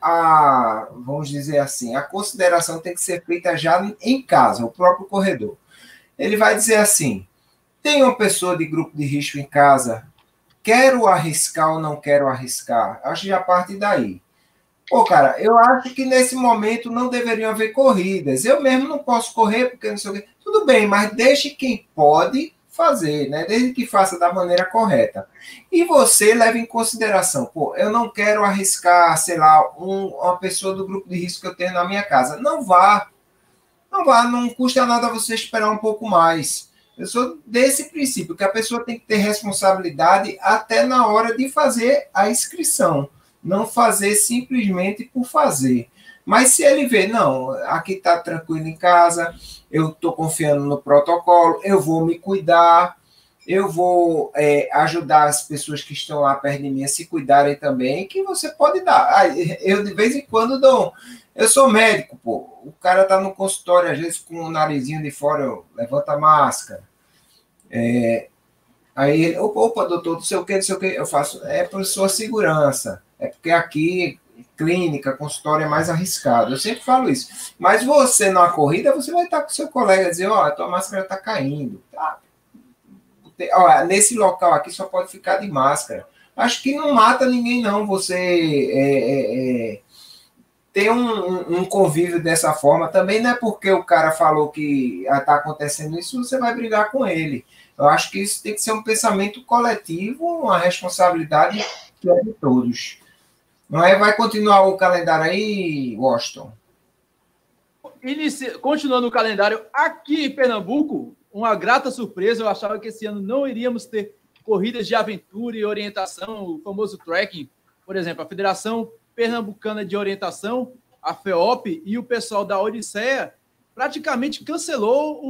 a, vamos dizer assim, a consideração tem que ser feita já em casa, o próprio corredor. Ele vai dizer assim: tem uma pessoa de grupo de risco em casa, quero arriscar ou não quero arriscar? Acho que já parte daí. Pô, cara, eu acho que nesse momento não deveriam haver corridas. Eu mesmo não posso correr porque não sei o quê. Tudo bem, mas deixe quem pode fazer, né? Desde que faça da maneira correta. E você leva em consideração, pô, eu não quero arriscar, sei lá, um, uma pessoa do grupo de risco que eu tenho na minha casa. Não vá. Não vá, não custa nada você esperar um pouco mais. Eu sou desse princípio, que a pessoa tem que ter responsabilidade até na hora de fazer a inscrição. Não fazer simplesmente por fazer. Mas se ele vê, não, aqui está tranquilo em casa, eu estou confiando no protocolo, eu vou me cuidar, eu vou é, ajudar as pessoas que estão lá perto de mim a se cuidarem também, que você pode dar. Eu, de vez em quando, dou. Eu sou médico, pô. O cara tá no consultório, às vezes, com o narizinho de fora, eu levanto a máscara. É, aí ele, opa, doutor, não sei o que, não sei o que. Eu faço, é por sua segurança. É porque aqui, clínica, consultório é mais arriscado. Eu sempre falo isso. Mas você, na corrida, você vai estar com seu colega dizer, ó, oh, a tua máscara tá caindo. Tá, Olha, nesse local aqui só pode ficar de máscara. Acho que não mata ninguém, não. Você é, é, é, ter um, um, convívio dessa forma também não é porque o cara falou que está acontecendo isso, você vai brigar com ele. Eu acho que isso tem que ser um pensamento coletivo, uma responsabilidade que é de todos. Não é? Vai continuar o calendário aí, Washington? Inici... Continuando o calendário aqui em Pernambuco, uma grata surpresa. Eu achava que esse ano não iríamos ter corridas de aventura e orientação, o famoso trekking. Por exemplo, a Federação Pernambucana de Orientação, a FEOP, e o pessoal da Odisseia praticamente cancelou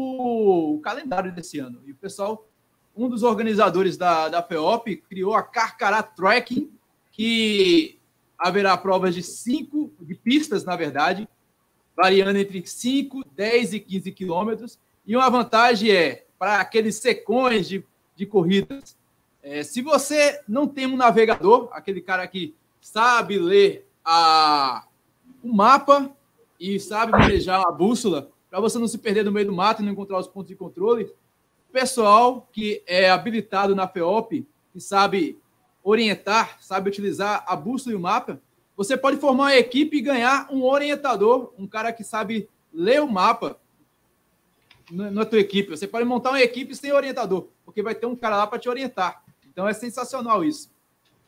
o, calendário desse ano. E o pessoal, um dos organizadores da, da FEOP, criou a Carcará Trekking, que haverá provas de cinco, de pistas, na verdade, variando entre 5, 10 e 15 quilômetros, e uma vantagem é, para aqueles secões de, de corridas, é, se você não tem um navegador, aquele cara que sabe ler a, o mapa e sabe manejar a bússola, para você não se perder no meio do mato e não encontrar os pontos de controle, o pessoal que é habilitado na FEOP e sabe orientar, sabe utilizar a bússola e o mapa, você pode formar uma equipe e ganhar um orientador, um cara que sabe ler o mapa na tua equipe. Você pode montar uma equipe sem orientador, porque vai ter um cara lá para te orientar. Então é sensacional isso.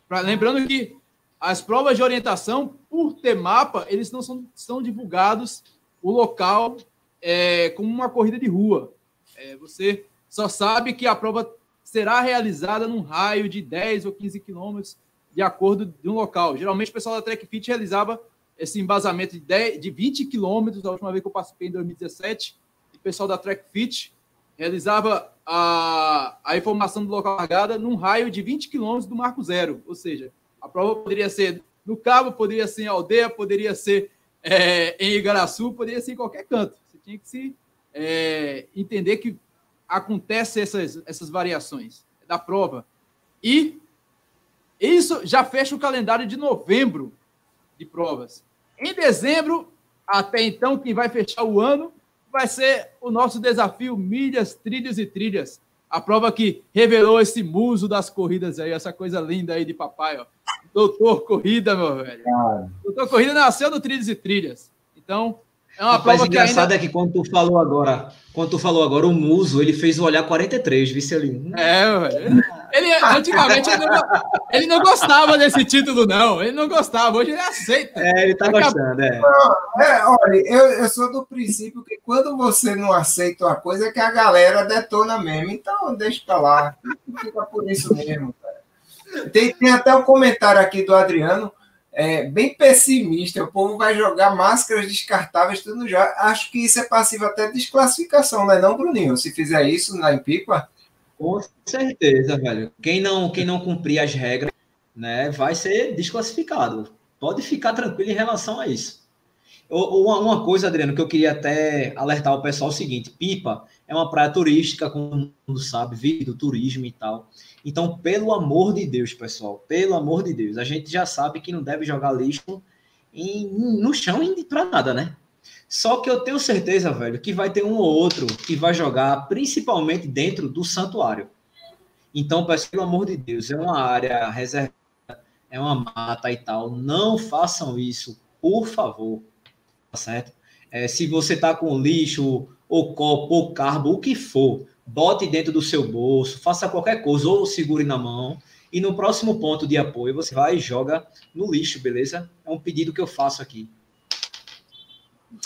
Pra, lembrando que as provas de orientação, por ter mapa, eles não são, são divulgados o local é, como uma corrida de rua. É, você só sabe que a prova será realizada num raio de 10 ou 15 quilômetros de acordo de um local. Geralmente o pessoal da Track Fit realizava esse embasamento de, 10, de 20 quilômetros, a última vez que eu participei em 2017, pessoal da Track Fit realizava a, a informação do local largada num raio de 20 quilômetros do marco zero. Ou seja, a prova poderia ser no Cabo, poderia ser em Aldeia, poderia ser é, em Igaraçu, poderia ser em qualquer canto. Você tinha que se é, entender que acontecem essas, essas variações da prova. E isso já fecha o calendário de novembro de provas. Em dezembro, até então, quem vai fechar o ano vai ser o nosso desafio Milhas, Trilhos e Trilhas. A prova que revelou esse muso das corridas aí, essa coisa linda aí de papai, ó. Doutor Corrida, meu velho. Doutor Corrida nasceu no Trilhos e Trilhas. Então, é uma Rapaz, prova engraçado que ainda... é que quando tu falou agora, quando tu falou agora o Muso, ele fez o olhar 43, vice ali. É, velho. Ele, antigamente ele não, ele não, gostava desse título, não. Ele não gostava, hoje ele aceita. É, ele tá gostando, é. é. Olha, eu, eu sou do princípio que quando você não aceita uma coisa, é que a galera detona mesmo. Então, deixa pra lá. Fica por isso mesmo, cara. Tem, tem até um comentário aqui do Adriano é, bem pessimista. O povo vai jogar máscaras descartáveis tudo já. Acho que isso é passivo até de desclassificação, não é não, Bruninho? Se fizer isso na Impipa? Com certeza, velho. Quem não, quem não cumprir as regras, né, vai ser desclassificado. Pode ficar tranquilo em relação a isso. Uma, uma coisa, Adriano, que eu queria até alertar o pessoal é o seguinte: Pipa é uma praia turística, como mundo sabe, vive do turismo e tal. Então, pelo amor de Deus, pessoal, pelo amor de Deus, a gente já sabe que não deve jogar lixo em, no chão e para nada, né? Só que eu tenho certeza, velho, que vai ter um ou outro que vai jogar principalmente dentro do santuário. Então, pelo amor de Deus, é uma área reservada, é uma mata e tal. Não façam isso, por favor. Tá certo? É, se você tá com lixo, ou copo, ou carbo, o que for, bote dentro do seu bolso, faça qualquer coisa, ou segure na mão. E no próximo ponto de apoio, você vai e joga no lixo, beleza? É um pedido que eu faço aqui.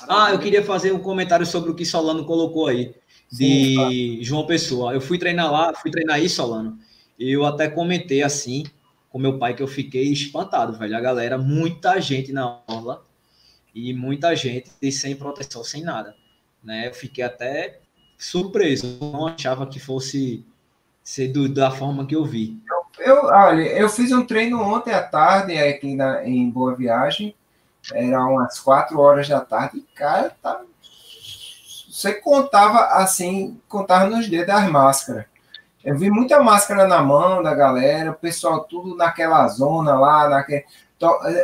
Ah, eu queria fazer um comentário sobre o que Solano colocou aí, de Sim, João Pessoa. Eu fui treinar lá, fui treinar aí, Solano. Eu até comentei assim com meu pai que eu fiquei espantado, velho. A galera, muita gente na orla e muita gente sem proteção, sem nada. Né? Eu fiquei até surpreso. Não achava que fosse ser do, da forma que eu vi. Eu, olha, eu fiz um treino ontem à tarde aqui na, em Boa Viagem, era umas quatro horas da tarde, e cara, tá, você contava assim, contava nos dedos as máscaras. Eu vi muita máscara na mão da galera, o pessoal tudo naquela zona lá, naquele,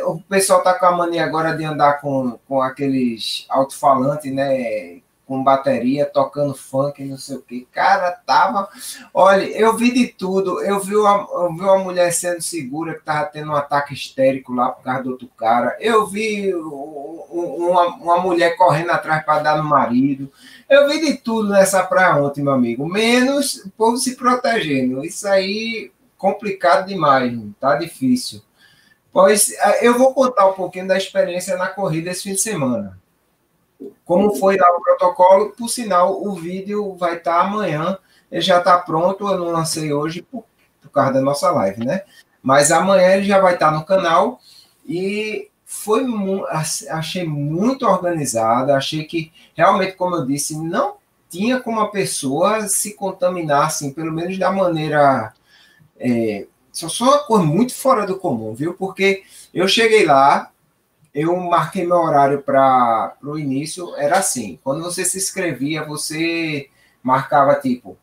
o pessoal tá com a mania agora de andar com, com aqueles alto-falantes, né? Com bateria, tocando funk, não sei o que. Cara, tava. Olha, eu vi de tudo. Eu vi uma, eu vi uma mulher sendo segura que tava tendo um ataque histérico lá por causa do outro cara. Eu vi uma, uma mulher correndo atrás para dar no marido. Eu vi de tudo nessa praia ontem, meu amigo. Menos o povo se protegendo. Isso aí complicado demais, tá difícil. Pois eh, eu vou contar um pouquinho da experiência na corrida esse fim de semana. Como foi lá o protocolo, por sinal, o vídeo vai estar amanhã, ele já está pronto, eu não lancei hoje por, por causa da nossa live, né? Mas amanhã ele já vai estar no canal e foi achei muito organizado, achei que realmente, como eu disse, não tinha como a pessoa se contaminar, assim, pelo menos da maneira. É, só uma coisa muito fora do comum, viu? Porque eu cheguei lá, eu marquei meu horário para o início, era assim, quando você se inscrevia, você marcava tipo,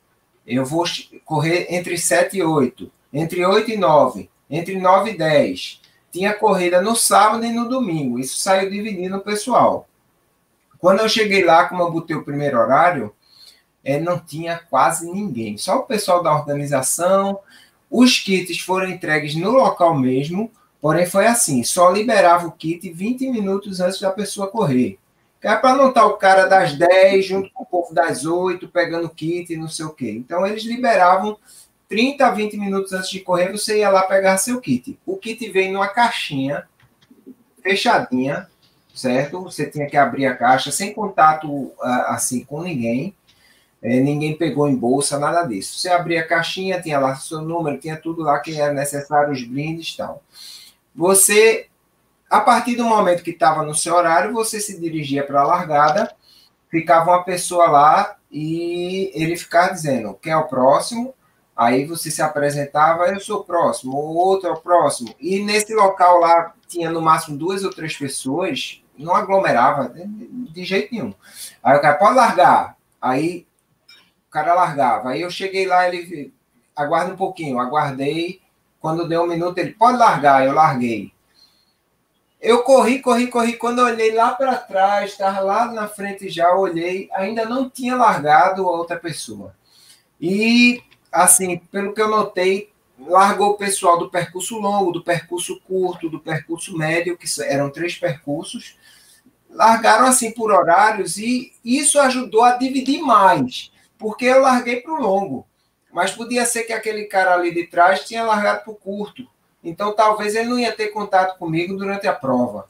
eu vou correr entre 7 e 8, entre 8 e 9, entre 9 e 10. Tinha corrida no sábado e no domingo, isso saiu dividindo o pessoal. Quando eu cheguei lá, como eu botei o primeiro horário, é, não tinha quase ninguém, só o pessoal da organização. Os kits foram entregues no local mesmo, Porém, foi assim: só liberava o kit 20 minutos antes da pessoa correr. Que é para não estar o cara das 10 junto com o povo das 8 pegando o kit e não sei o quê. Então, eles liberavam 30 a 20 minutos antes de correr, você ia lá pegar seu kit. O kit vem numa caixinha fechadinha, certo? Você tinha que abrir a caixa sem contato assim com ninguém. É, ninguém pegou em bolsa, nada disso. Você abria a caixinha, tinha lá seu número, tinha tudo lá que era necessário, os brindes e tal. Você, a partir do momento que estava no seu horário, você se dirigia para a largada, ficava uma pessoa lá e ele ficava dizendo quem é o próximo, aí você se apresentava, eu sou o próximo, o outro é o próximo. E nesse local lá tinha no máximo duas ou três pessoas, não aglomerava de jeito nenhum. Aí o cara, pode largar. Aí o cara largava. Aí eu cheguei lá, ele aguarda um pouquinho, aguardei. Quando deu um minuto, ele pode largar, eu larguei. Eu corri, corri, corri. Quando eu olhei lá para trás, estava lá na frente já, olhei, ainda não tinha largado a outra pessoa. E, assim, pelo que eu notei, largou o pessoal do percurso longo, do percurso curto, do percurso médio, que eram três percursos. Largaram assim por horários e isso ajudou a dividir mais, porque eu larguei para o longo mas podia ser que aquele cara ali de trás tinha largado o curto. Então, talvez ele não ia ter contato comigo durante a prova.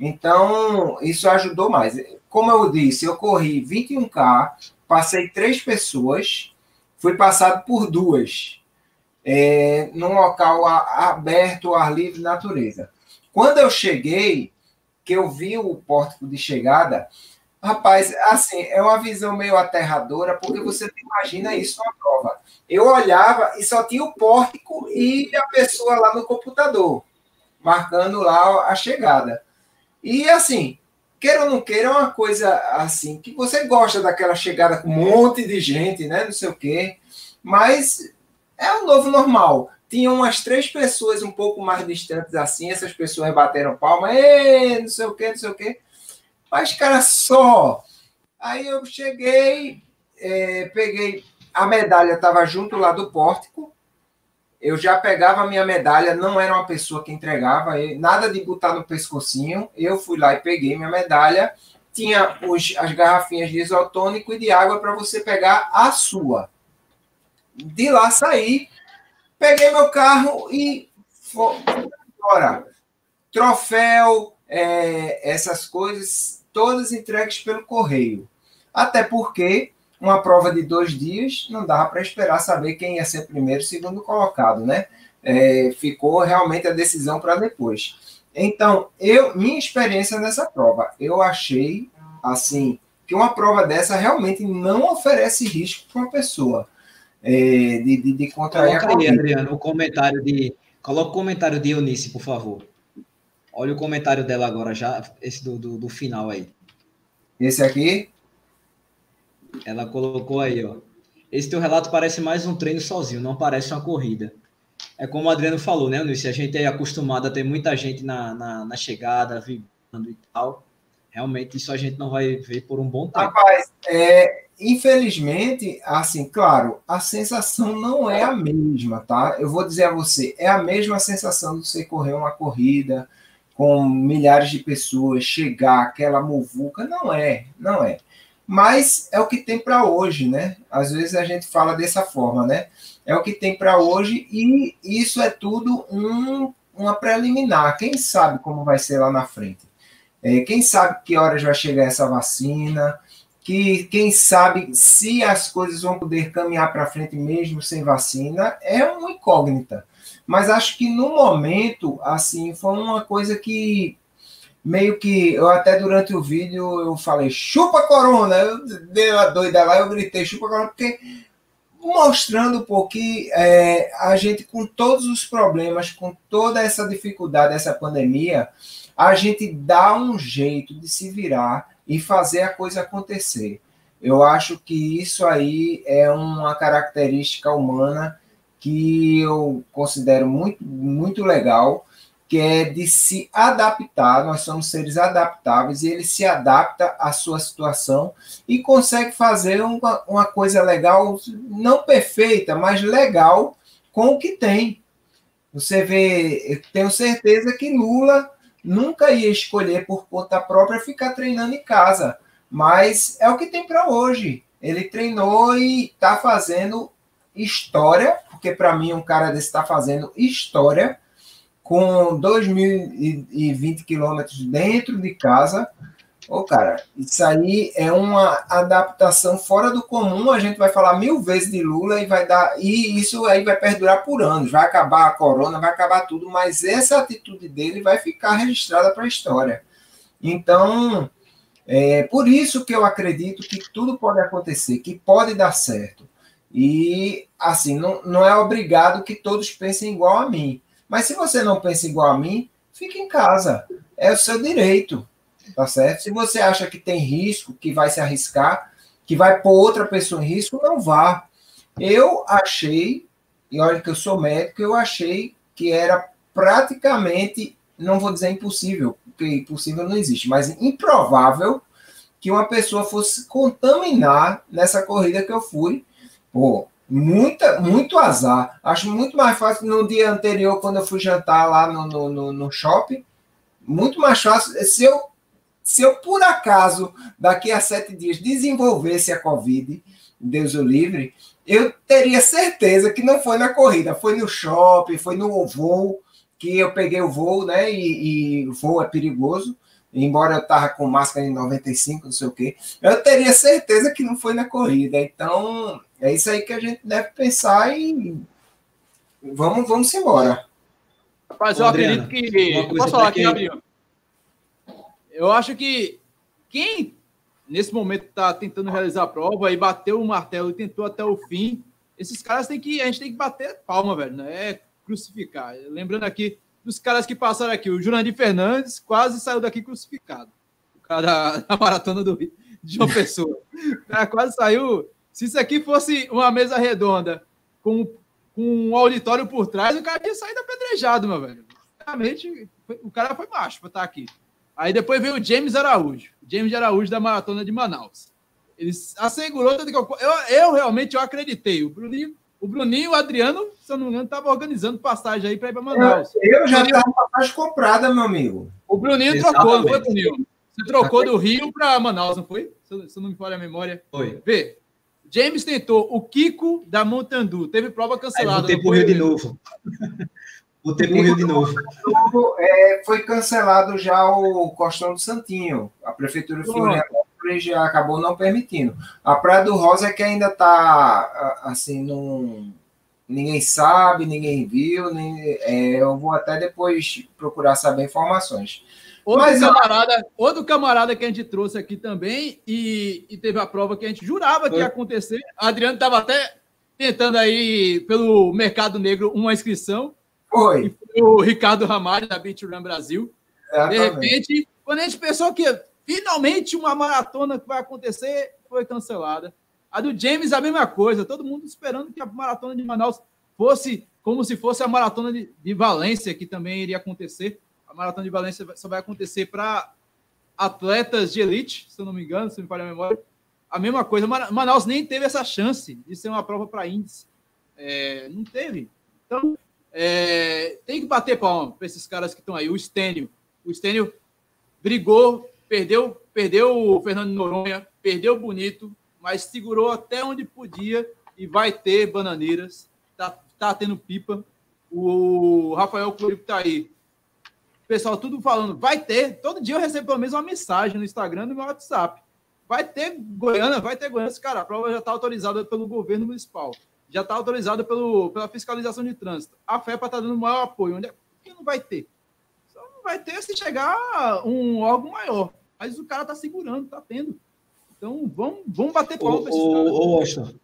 Então, isso ajudou mais. Como eu disse, eu corri 21K, passei três pessoas, fui passado por duas, é, num local aberto, ar livre, natureza. Quando eu cheguei, que eu vi o pórtico de chegada, Rapaz, assim, é uma visão meio aterradora, porque você imagina isso na prova. Eu olhava e só tinha o pórtico e a pessoa lá no computador, marcando lá a chegada. E assim, queira ou não queira, é uma coisa assim, que você gosta daquela chegada com um monte de gente, né? Não sei o quê. Mas é o novo normal. Tinha umas três pessoas um pouco mais distantes assim, essas pessoas bateram palma, não sei o quê, não sei o quê. Mas, cara, só. Aí eu cheguei, é, peguei. A medalha estava junto lá do pórtico. Eu já pegava a minha medalha, não era uma pessoa que entregava, nada de botar no pescocinho. Eu fui lá e peguei minha medalha. Tinha os, as garrafinhas de isotônico e de água para você pegar a sua. De lá saí, peguei meu carro e fui embora. Troféu, é, essas coisas todas entregues pelo correio. Até porque uma prova de dois dias não dava para esperar saber quem ia ser primeiro e segundo colocado, né? É, ficou realmente a decisão para depois. Então, eu minha experiência nessa prova, eu achei assim que uma prova dessa realmente não oferece risco para uma pessoa. é, de, de, de contrair Coloca aí, Adriano, o comentário de. Coloca o comentário de Eunice, por favor. Olha o comentário dela agora, já, esse do, do, do final aí. Esse aqui? Ela colocou aí, ó. Esse teu relato parece mais um treino sozinho, não parece uma corrida. É como o Adriano falou, né, Eunice? A gente é acostumado a ter muita gente na, na, na chegada, vibrando e tal. Realmente, isso a gente não vai ver por um bom tempo. Rapaz, é, infelizmente, assim, claro, a sensação não é a mesma, tá? Eu vou dizer a você, é a mesma sensação de você correr uma corrida com milhares de pessoas, chegar, aquela muvuca, não é, não é. Mas é o que tem para hoje, né? Às vezes a gente fala dessa forma, né? É o que tem para hoje e isso é tudo um, uma preliminar. Quem sabe como vai ser lá na frente? É, quem sabe que horas vai chegar essa vacina? que quem sabe se as coisas vão poder caminhar para frente mesmo sem vacina é uma incógnita. Mas acho que no momento, assim, foi uma coisa que meio que eu até durante o vídeo eu falei chupa corona, eu dei uma doida lá, eu gritei chupa corona porque mostrando um que é, a gente com todos os problemas, com toda essa dificuldade, essa pandemia, a gente dá um jeito de se virar e fazer a coisa acontecer. Eu acho que isso aí é uma característica humana que eu considero muito, muito legal, que é de se adaptar. Nós somos seres adaptáveis e ele se adapta à sua situação e consegue fazer uma, uma coisa legal, não perfeita, mas legal com o que tem. Você vê, tenho certeza que Lula nunca ia escolher por conta própria ficar treinando em casa. Mas é o que tem para hoje. Ele treinou e está fazendo história, porque para mim um cara desse está fazendo história com 2.020 quilômetros dentro de casa, Ô, cara, isso aí é uma adaptação fora do comum. A gente vai falar mil vezes de Lula e vai dar. E isso aí vai perdurar por anos. Vai acabar a corona, vai acabar tudo, mas essa atitude dele vai ficar registrada para a história. Então, é por isso que eu acredito que tudo pode acontecer, que pode dar certo. E, assim, não, não é obrigado que todos pensem igual a mim. Mas se você não pensa igual a mim, fique em casa. É o seu direito tá certo? Se você acha que tem risco, que vai se arriscar, que vai pôr outra pessoa em risco, não vá. Eu achei, e olha que eu sou médico, eu achei que era praticamente, não vou dizer impossível, porque impossível não existe, mas improvável que uma pessoa fosse contaminar nessa corrida que eu fui. Pô, muita, muito azar. Acho muito mais fácil no dia anterior, quando eu fui jantar lá no, no, no, no shopping, muito mais fácil. Se eu se eu, por acaso, daqui a sete dias, desenvolvesse a Covid, Deus o livre, eu teria certeza que não foi na corrida, foi no shopping, foi no voo, que eu peguei o voo, né? E, o voo é perigoso, embora eu estava com máscara em 95, não sei o quê. Eu teria certeza que não foi na corrida. Então, é isso aí que a gente deve pensar e vamos, vamos embora. Rapaz, eu Adriano, acredito que. Posso falar aqui, Gabriel? eu acho que quem nesse momento está tentando realizar a prova e bateu o martelo e tentou até o fim, esses caras tem que a gente tem que bater palma, velho, não é crucificar. Lembrando aqui dos caras que passaram aqui, o Jurandir Fernandes quase saiu daqui crucificado. O cara da, [LAUGHS] da maratona do Rio, de uma pessoa. O cara quase saiu. Se isso aqui fosse uma mesa redonda com, com um auditório por trás, o cara tinha saído apedrejado, meu velho. Realmente, o cara foi macho para estar tá aqui. Aí depois veio o James Araújo, James Araújo da Maratona de Manaus. Ele assegurou que eu, eu realmente eu acreditei. O Bruninho, o Bruninho o Adriano, se eu não me engano, estava organizando passagem aí para ir para Manaus. Eu, eu já estava com passagem comprada, meu amigo. O Bruninho Exatamente. trocou, não foi, Bruninho? Você trocou do Rio para Manaus, não foi? Se eu não me falha a memória. Foi. Vê, James tentou o Kiko da Montandu, teve prova cancelada. Aí, vou ter de novo. Vou ter Rio de novo. É, foi cancelado já o Costão do Santinho. A Prefeitura de Florianópolis já acabou não permitindo. A Praia do Rosa é que ainda está, assim, num... ninguém sabe, ninguém viu. Nem... É, eu vou até depois procurar saber informações. Outro Mas, camarada, outro camarada que a gente trouxe aqui também e, e teve a prova que a gente jurava que ia acontecer. Adriano estava até tentando aí pelo mercado negro uma inscrição. Foi. o Ricardo Ramalho, da Beach Run Brasil. Exatamente. De repente, quando a gente pensou que finalmente uma maratona que vai acontecer, foi cancelada. A do James, a mesma coisa. Todo mundo esperando que a maratona de Manaus fosse como se fosse a maratona de, de Valência, que também iria acontecer. A maratona de Valência só vai acontecer para atletas de elite, se eu não me engano, se me falha a memória. A mesma coisa. Manaus nem teve essa chance de ser uma prova para índice. É, não teve. Então, é, tem que bater palma para esses caras que estão aí. O Stênio. O Stênio brigou, perdeu, perdeu o Fernando Noronha, perdeu o Bonito, mas segurou até onde podia e vai ter bananeiras. Tá, tá tendo pipa. O Rafael Curipo tá aí. Pessoal, tudo falando, vai ter. Todo dia eu recebo pelo menos uma mensagem no Instagram e no meu WhatsApp. Vai ter Goiânia, vai ter Goiânia. Cara, a prova já está autorizada pelo governo municipal. Já está autorizada pelo, pela fiscalização de trânsito. A FEPA está dando maior apoio. Onde é que não vai ter? Só não vai ter se chegar um órgão maior. Mas o cara está segurando, está tendo. Então vamos, vamos bater palma para Ô, Washington.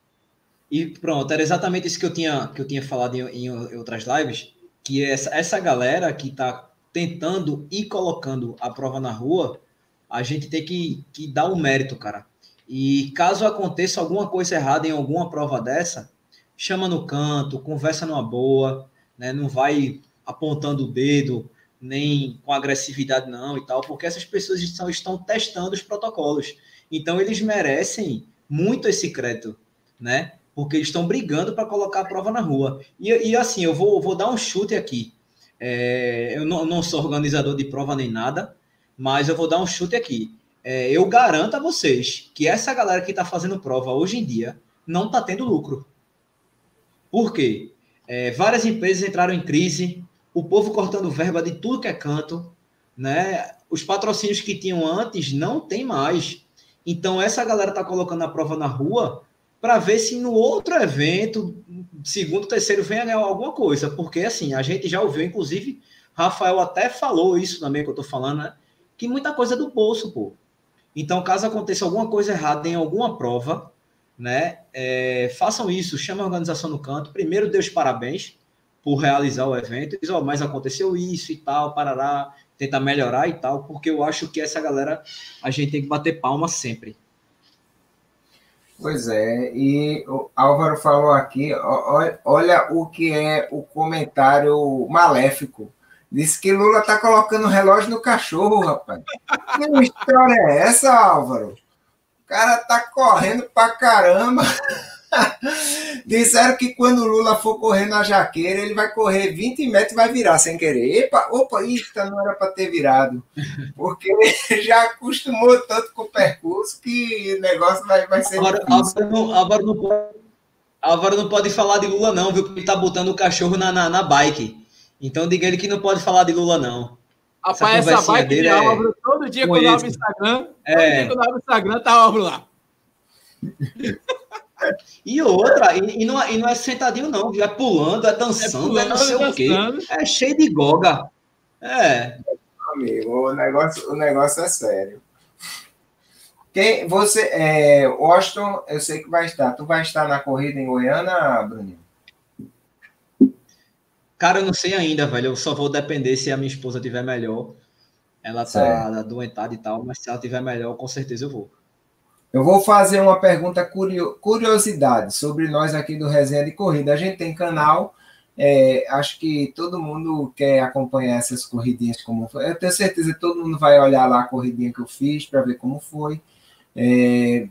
E pronto, era exatamente isso que eu tinha, que eu tinha falado em, em outras lives, que essa, essa galera que está tentando e colocando a prova na rua, a gente tem que, que dar o um mérito, cara. E caso aconteça alguma coisa errada em alguma prova dessa, chama no canto, conversa numa boa, né? Não vai apontando o dedo, nem com agressividade não e tal, porque essas pessoas estão, estão testando os protocolos. Então eles merecem muito esse crédito, né? Porque eles estão brigando para colocar a prova na rua. E, e assim, eu vou, vou dar um chute aqui. É, eu não, não sou organizador de prova nem nada, mas eu vou dar um chute aqui. É, eu garanto a vocês que essa galera que está fazendo prova hoje em dia não está tendo lucro. Por quê? É, várias empresas entraram em crise, o povo cortando verba de tudo que é canto, né? Os patrocínios que tinham antes não tem mais. Então essa galera está colocando a prova na rua para ver se no outro evento, segundo, terceiro, ganhar alguma coisa. Porque assim, a gente já ouviu, inclusive, Rafael até falou isso também que eu estou falando, né? que muita coisa é do bolso, pô. Então, caso aconteça alguma coisa errada em alguma prova, né, é, façam isso, chama a organização no canto. Primeiro, dê os parabéns por realizar o evento. Diz, oh, mas aconteceu isso e tal, parará, tentar melhorar e tal, porque eu acho que essa galera, a gente tem que bater palma sempre. Pois é, e o Álvaro falou aqui, olha o que é o comentário maléfico Disse que Lula tá colocando relógio no cachorro, rapaz. Que história é essa, Álvaro? O cara tá correndo pra caramba. [LAUGHS] Disseram que quando o Lula for correr na jaqueira, ele vai correr 20 metros e vai virar sem querer. Epa, opa, eita, não era para ter virado. Porque [LAUGHS] já acostumou tanto com o percurso que o negócio vai, vai ser. Álvaro, Álvaro, não, Álvaro, não pode, Álvaro não pode falar de Lula, não, viu? Porque ele tá botando o cachorro na, na, na bike. Então diga ele que não pode falar de Lula, não. Rapaz, essa, essa bike dele de Álvaro, é... todo dia quando eu abro o Instagram, é... todo dia quando eu abro o Instagram, tá Álvaro lá. [LAUGHS] E outra, e, e, não, e não é sentadinho, não, é pulando, é dançando, é, pulando, é não sei o quê. É cheio de goga. É. Amigo, o negócio, o negócio é sério. Quem, você, é, Washington, eu sei que vai estar. Tu vai estar na corrida em Goiânia, Bruninho? Cara, eu não sei ainda, velho. Eu só vou depender se a minha esposa tiver melhor. Ela tá certo. adoentada e tal, mas se ela tiver melhor, com certeza eu vou. Eu vou fazer uma pergunta curiosidade sobre nós aqui do Resenha de Corrida. A gente tem canal, é, acho que todo mundo quer acompanhar essas corridinhas como foi. Eu tenho certeza que todo mundo vai olhar lá a corridinha que eu fiz para ver como foi. É,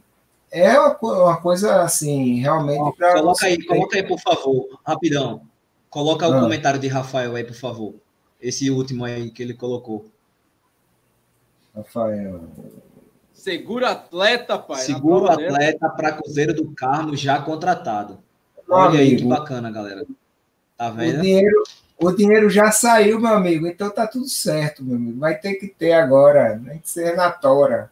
é uma, uma coisa assim, realmente. Coloca aí, coloca aí, por favor, rapidão. Coloca ah. o comentário de Rafael aí, por favor. Esse último aí que ele colocou. Rafael. Seguro atleta, pai. Seguro atleta para Cruzeiro do Carmo já contratado. Olha amigo, aí que bacana, galera. Tá vendo? O dinheiro, o dinheiro já saiu, meu amigo. Então tá tudo certo, meu amigo. Vai ter que ter agora, nem que ser na tora.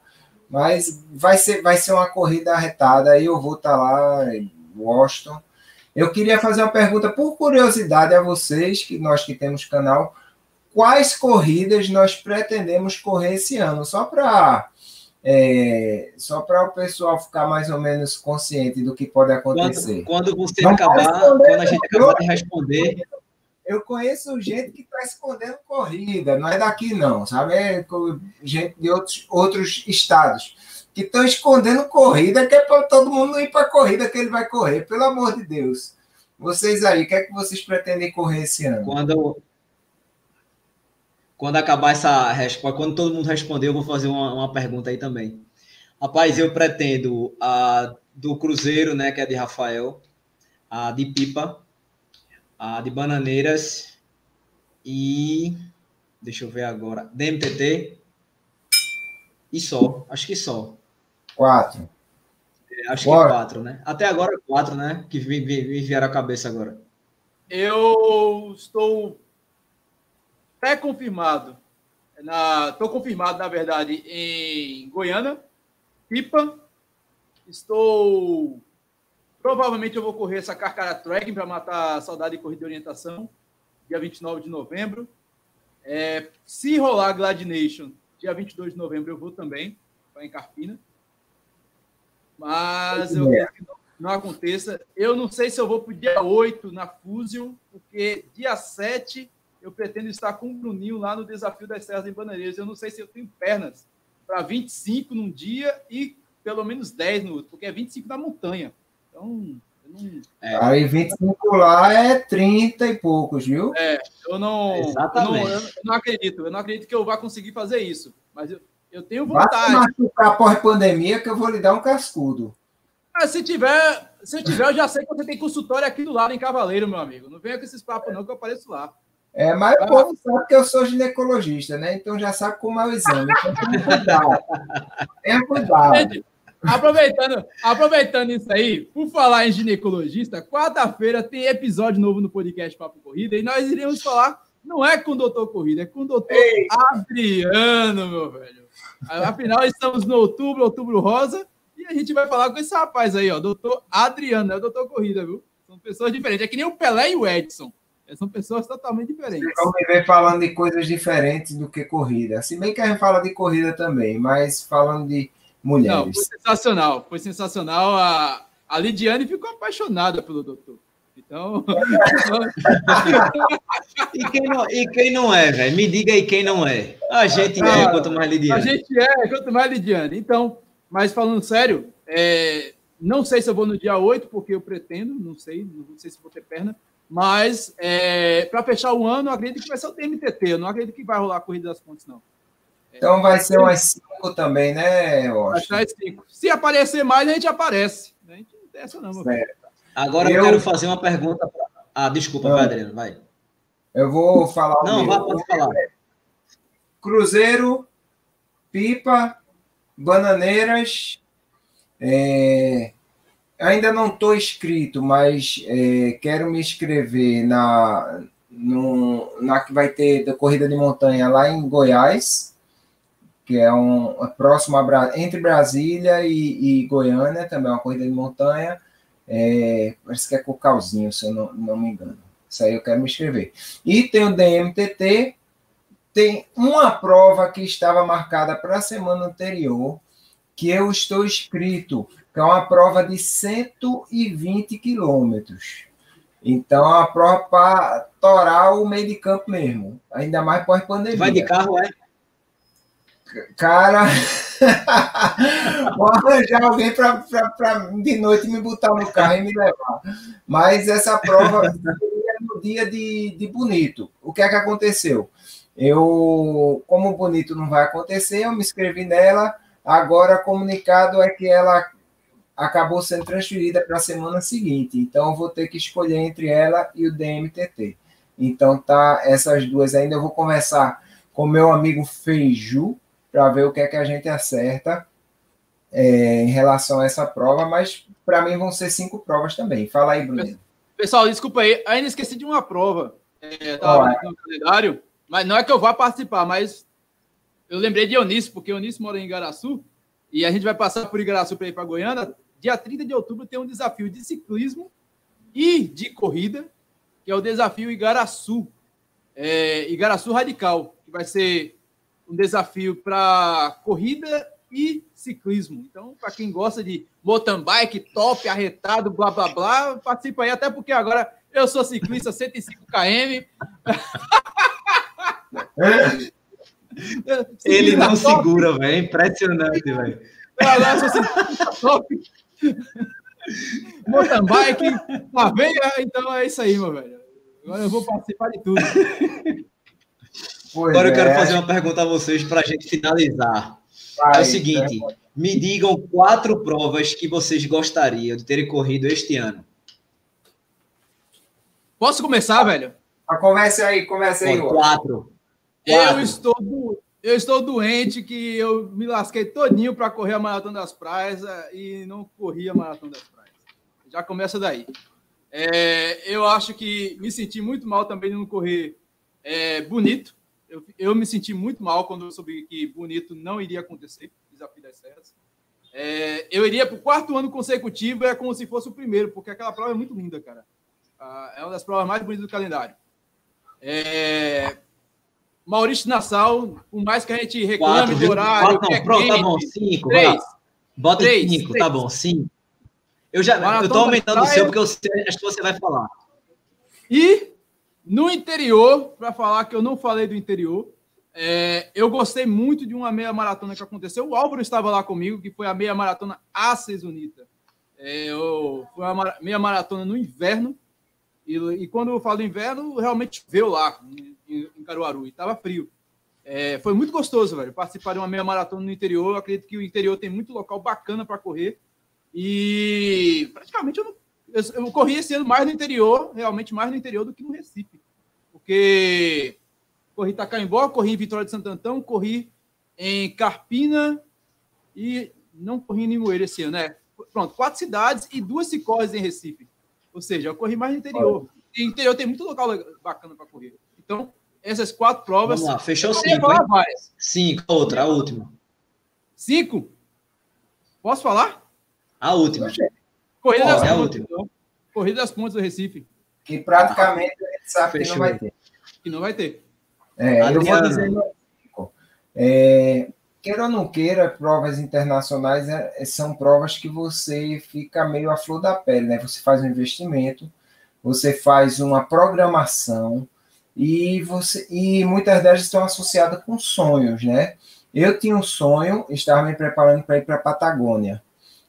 Mas vai ser, vai ser uma corrida arretada. Aí eu vou estar tá lá em Washington eu queria fazer uma pergunta por curiosidade a vocês, que nós que temos canal, quais corridas nós pretendemos correr esse ano? Só para é, só para o pessoal ficar mais ou menos consciente do que pode acontecer. Quando, quando você não acabar, quando a gente acabar de responder. Eu conheço gente que está escondendo corrida, não é daqui não, sabe? É gente de outros, outros estados que estão escondendo corrida, que é para todo mundo ir para a corrida que ele vai correr, pelo amor de Deus. Vocês aí, o que é que vocês pretendem correr esse ano? Quando, quando acabar essa resposta, quando todo mundo responder, eu vou fazer uma, uma pergunta aí também. Rapaz, eu pretendo a do Cruzeiro, né, que é de Rafael, a de Pipa, a de Bananeiras e deixa eu ver agora, DMTT e só, acho que só. Quatro. É, acho Bora. que quatro, né? Até agora quatro, né? Que me, me, me vieram à cabeça agora. Eu estou pré-confirmado. Estou confirmado, na verdade, em Goiânia, Pipa. Estou. Provavelmente eu vou correr essa Carcara Trekking para matar a saudade de corrida de orientação, dia 29 de novembro. É, se rolar Glad Nation, dia 22 de novembro eu vou também, para em Carpina. Mas eu não, não, aconteça. Eu não sei se eu vou para o dia 8 na Fusion, porque dia 7 eu pretendo estar com o Bruninho lá no Desafio das Serras em Bananeiras. Eu não sei se eu tenho pernas para 25 num dia e pelo menos 10 no outro, porque é 25 na montanha. Então, não... é. Aí 25 lá é 30 e poucos, viu? É, eu não, Exatamente. Eu não, eu não acredito. Eu não acredito que eu vá conseguir fazer isso. Mas eu, eu tenho vontade. Vai machucar pós-pandemia que eu vou lhe dar um cascudo. Ah, se tiver, se tiver, eu já sei que você tem consultório aqui do lado em Cavaleiro, meu amigo. Não venha com esses papos, não, que eu apareço lá. É, mas o povo sabe que eu sou ginecologista, né? Então já sabe como é o exame. Então tenha cuidado. Tenha cuidado. Aproveitando, aproveitando isso aí, por falar em ginecologista, quarta-feira tem episódio novo no podcast Papo Corrida e nós iremos falar, não é com o doutor Corrida, é com o doutor Ei. Adriano, meu velho. Afinal, estamos no outubro, outubro rosa, e a gente vai falar com esse rapaz aí, ó, doutor Adriano, é o doutor Corrida, viu? São pessoas diferentes. É que nem o Pelé e o Edson. São pessoas totalmente diferentes. Vamos ver falando de coisas diferentes do que corrida. Se bem que a gente fala de corrida também, mas falando de mulheres. Não, foi sensacional. Foi sensacional. A, a Lidiane ficou apaixonada pelo doutor. Então. [LAUGHS] e, quem não, e quem não é, velho? Me diga aí quem não é. A gente ah, é, quanto mais Lidiane. A gente é, quanto mais Lidiane. Então, mas falando sério, é, não sei se eu vou no dia 8, porque eu pretendo, não sei, não sei se vou ter perna, mas é, para fechar o ano, eu acredito que vai ser o TMTT. Eu não acredito que vai rolar a corrida das pontes, não. Então vai ser umas 5 também, né, Vai cinco. Se aparecer mais, a gente aparece. A gente não tem essa, não, Agora eu... eu quero fazer uma pergunta. Pra... Ah, desculpa, vai, Adriano, vai. Eu vou falar. Não, vai, pode falar. Cruzeiro, Pipa, Bananeiras, é, ainda não estou inscrito, mas é, quero me inscrever na, no, na que vai ter da corrida de montanha lá em Goiás, que é um é próximo a, entre Brasília e, e, Goiânia, também é uma corrida de montanha. É, parece que é Cocalzinho, se eu não, não me engano. Isso aí eu quero me inscrever. E tem o DMTT, tem uma prova que estava marcada para a semana anterior, que eu estou inscrito, que é uma prova de 120 quilômetros. Então, é uma prova para torar o meio de campo mesmo, ainda mais pós-pandemia. Vai de carro, é? Cara, [LAUGHS] vou arranjar alguém para de noite me botar no carro e me levar. Mas essa prova [LAUGHS] seria no dia de, de Bonito. O que é que aconteceu? Eu, como o Bonito não vai acontecer, eu me inscrevi nela. Agora, comunicado é que ela acabou sendo transferida para a semana seguinte. Então, eu vou ter que escolher entre ela e o DMTT. Então, tá essas duas ainda. Eu vou conversar com meu amigo Feiju para ver o que é que a gente acerta é, em relação a essa prova. Mas para mim vão ser cinco provas também. Fala aí, Bruno. Pessoal, desculpa aí. Ainda esqueci de uma prova. É, tava no calendário, mas não é que eu vá participar, mas eu lembrei de Eunício, porque Eunício mora em Igaraçu e a gente vai passar por Igaraçu para ir para Goiânia dia 30 de outubro tem um desafio de ciclismo e de corrida, que é o desafio Igaraçu. É, Igaraçu Radical, que vai ser um desafio para corrida e ciclismo. Então, para quem gosta de mountain bike, top, arretado, blá blá blá, participa aí, até porque agora eu sou ciclista 105 km. Ele não top. segura, velho. É impressionante, velho. Sou ciclista top. [LAUGHS] mountain bike, na veia, então é isso aí, meu velho. Agora eu vou participar de tudo. Pois Agora é. eu quero fazer uma pergunta a vocês para a gente finalizar. Vai, é o seguinte: é. me digam quatro provas que vocês gostariam de terem corrido este ano. Posso começar, velho? Ah, comece aí, comece aí. quatro. Eu estou, eu estou doente que eu me lasquei todinho para correr a Maratona das Praias eh, e não corri a Maratona das Praias. Já começa daí. É, eu acho que me senti muito mal também de não correr é, bonito. Eu, eu, me senti muito mal quando eu soube que bonito não iria acontecer, desafio das serras. É, eu iria para o quarto ano consecutivo, é como se fosse o primeiro, porque aquela prova é muito linda, cara. Ah, é uma das provas mais bonitas do calendário. É, Maurício Nassau, por mais que a gente reclame quatro, do horário. Quatro, não, pronto, tá bom, cinco. Três. Bota três, cinco, tá três. tá bom, cinco. Eu já Maratona eu tô aumentando o seu porque eu acho que você vai falar. E no interior, para falar que eu não falei do interior, é, eu gostei muito de uma meia maratona que aconteceu. O Álvaro estava lá comigo, que foi a meia maratona A Sesonita. É, eu, foi uma meia maratona no inverno. E, e, quando eu falo inverno, realmente veio lá, em, em Caruaru, e estava frio. É, foi muito gostoso, velho, participar de uma meia maratona no interior. Eu acredito que o interior tem muito local bacana para correr. E praticamente eu, não, eu, eu, corri esse ano mais no interior, realmente mais no interior do que no Recife. Porque corri Itacaimbó, corri em Vitória de Santo Antão, corri em Carpina e não corri em Limoeiro esse ano, né? Pronto, quatro cidades e duas cicloses em Recife. Ou seja, eu corri mais no interior. E interior tem muito local bacana para correr. Então, essas quatro provas. Vamos lá, fechou cinco. Cinco, outra, a última. Cinco? Posso falar? A última. Corrida, das, é a última. Corrida das Pontes do Recife. Que praticamente a gente sabe Fechou. que não vai ter. Que não vai ter. É, eu vou dizer, é, queira ou não queira, provas internacionais é, são provas que você fica meio à flor da pele, né? Você faz um investimento, você faz uma programação e você e muitas delas estão associadas com sonhos, né? Eu tinha um sonho, estava me preparando para ir para a Patagônia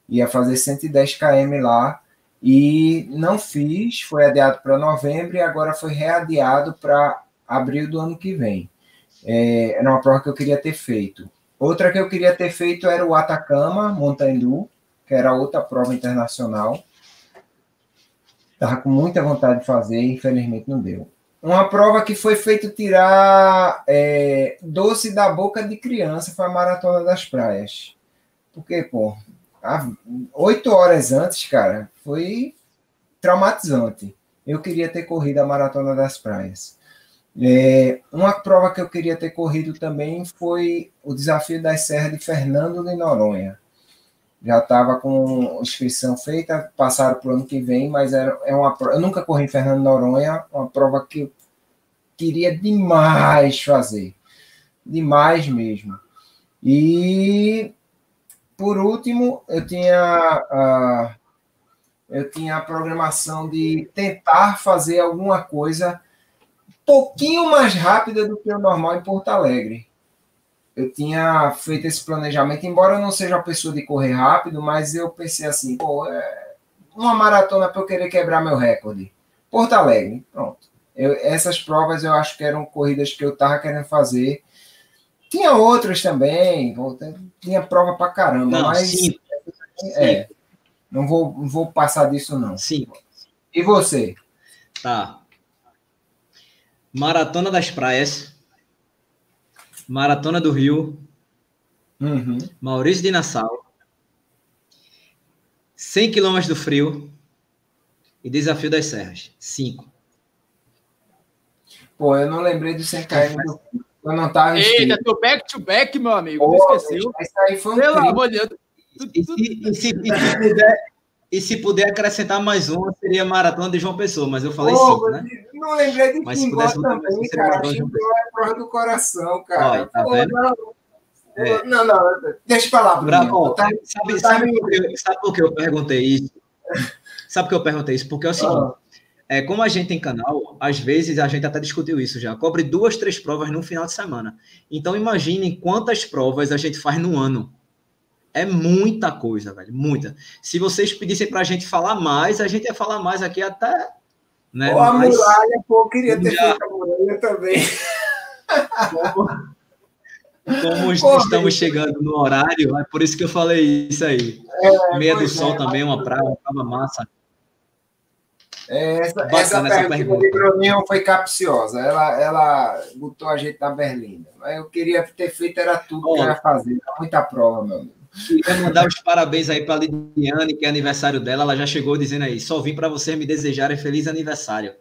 ia fazer 110 km lá e não fiz, foi adiado para novembro e agora foi readiado para abril do ano que vem. É, era uma prova que eu queria ter feito. Outra que eu queria ter feito era o Atacama Montandu, que era outra prova internacional. Estava com muita vontade de fazer, infelizmente não deu. Uma prova que foi feito tirar é, doce da boca de criança foi a Maratona das Praias. Porque, pô, oito horas antes, cara, foi traumatizante. Eu queria ter corrido a Maratona das Praias. É, uma prova que eu queria ter corrido também foi o desafio das Serras de Fernando de Noronha. Já estava com inscrição feita, passaram para o ano que vem, mas era, é uma eu nunca corri em Fernando Noronha, uma prova que eu queria demais fazer, demais mesmo. E por último, eu tinha a, eu tinha a programação de tentar fazer alguma coisa um pouquinho mais rápida do que o normal em Porto Alegre. Eu tinha feito esse planejamento, embora eu não seja uma pessoa de correr rápido, mas eu pensei assim, pô, é uma maratona para eu querer quebrar meu recorde. Porto Alegre, pronto. Eu, essas provas eu acho que eram corridas que eu estava querendo fazer tinha outras também, tinha prova pra caramba, não, mas. Sim. É, não vou, não vou passar disso, não. Sim. E você? Tá. Maratona das Praias. Maratona do Rio. Uhum. Maurício de Nassau. 100 quilômetros do frio. E Desafio das Serras. Cinco. Pô, eu não lembrei do 100 km do frio. Eu não tava Eita, tô back to back, meu amigo. Oh, esqueceu. Aí foi um Pelo amor de Deus. E, e, e, se, e, se puder, e se puder acrescentar mais uma, seria Maratona de João Pessoa, mas eu falei oh, cinco, né? Não lembrei de mas se pudesse também, cara. Chimbó é prova do coração, cara. Olha, tá Pô, vendo? Não. É. Não, não, deixa pra lá, Bruno. Tá, sabe, tá sabe, por que, sabe por que eu perguntei isso? Sabe por que eu perguntei isso? Porque é o seguinte. Ah. É, como a gente tem canal, às vezes a gente até discutiu isso já. Cobre duas, três provas no final de semana. Então imaginem quantas provas a gente faz no ano. É muita coisa, velho, muita. Se vocês pedissem para a gente falar mais, a gente ia falar mais aqui até. Né? Pô, a Mas, muralha, pô, eu queria ter já... feito a muralha também. Como estamos chegando no horário, é por isso que eu falei isso aí. É, Meia do Sol é, também, uma praia, uma massa. É, essa, essa pergunta, pergunta de Bruninho foi capciosa. Ela, ela botou a gente na berlinda. Mas eu queria ter feito, era tudo que eu ia fazer. Muita prova, meu amigo. Queria mandar os parabéns aí para a Lidiane, que é aniversário dela. Ela já chegou dizendo aí: só vim para você me desejarem feliz aniversário.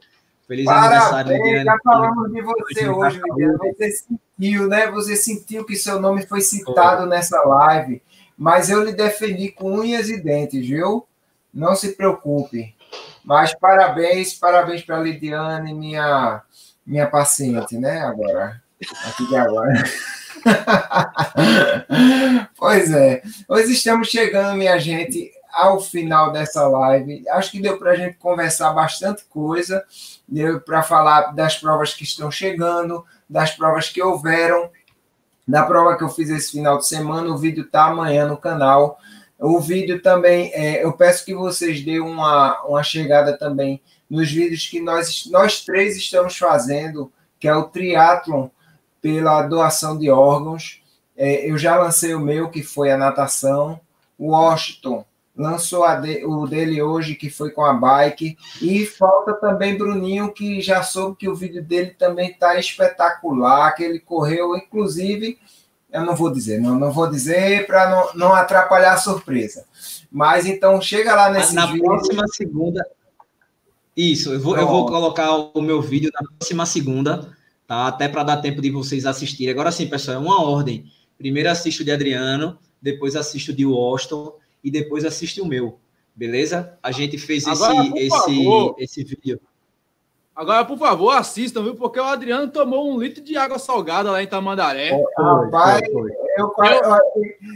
Feliz Parabéns, aniversário, Lidiane. Já falamos de você hoje, Lidiane. Você sentiu, né? Você sentiu que seu nome foi citado foi. nessa live. Mas eu lhe defendi com unhas e dentes, viu? Não se preocupe. Mas parabéns, parabéns para a Lidiane, minha, minha paciente, né? Agora. Aqui de agora. [LAUGHS] [LAUGHS] pois é. Hoje estamos chegando, minha gente, ao final dessa live. Acho que deu para a gente conversar bastante coisa, deu para falar das provas que estão chegando, das provas que houveram, da prova que eu fiz esse final de semana. O vídeo está amanhã no canal. O vídeo também, é, eu peço que vocês dêem uma, uma chegada também nos vídeos que nós, nós três estamos fazendo, que é o triatlon pela doação de órgãos. É, eu já lancei o meu, que foi a natação. O Washington lançou de, o dele hoje, que foi com a bike. E falta também Bruninho, que já soube que o vídeo dele também está espetacular, que ele correu, inclusive, eu não vou dizer, não, não vou dizer para não, não atrapalhar a surpresa. Mas então chega lá nesse Na vídeo. próxima segunda. Isso, eu vou, eu vou colocar o meu vídeo na próxima segunda tá? Até para dar tempo de vocês assistirem. Agora sim, pessoal, é uma ordem. Primeiro assisto de Adriano, depois assisto de Washington e depois assisto o meu. Beleza? A gente fez Agora, esse, esse, esse vídeo. Agora, por favor, assistam, viu? Porque o Adriano tomou um litro de água salgada lá em Tamandaré. Rapaz, eu,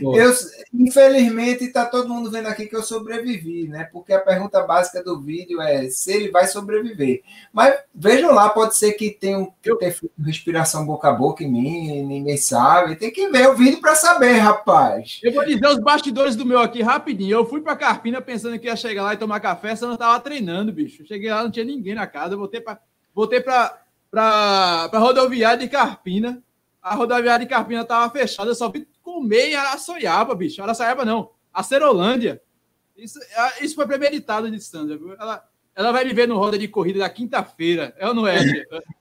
eu, eu, infelizmente, está todo mundo vendo aqui que eu sobrevivi, né? Porque a pergunta básica do vídeo é se ele vai sobreviver. Mas vejam lá, pode ser que tenha que ter respiração boca a boca em mim, ninguém sabe. Tem que ver o vídeo para saber, rapaz. Eu vou dizer os bastidores do meu aqui rapidinho. Eu fui para Carpina pensando que ia chegar lá e tomar café, só não estava treinando, bicho. Cheguei lá, não tinha ninguém na casa, eu voltei para voltei para para rodoviária de Carpina a rodoviária de Carpina estava fechada, eu só vi comer em Araçoiaba, bicho. Araçoiaba não, a Cerolândia. Isso, isso foi premeditado de Sandra. Ela, ela vai me ver no roda de corrida da quinta-feira. É não é?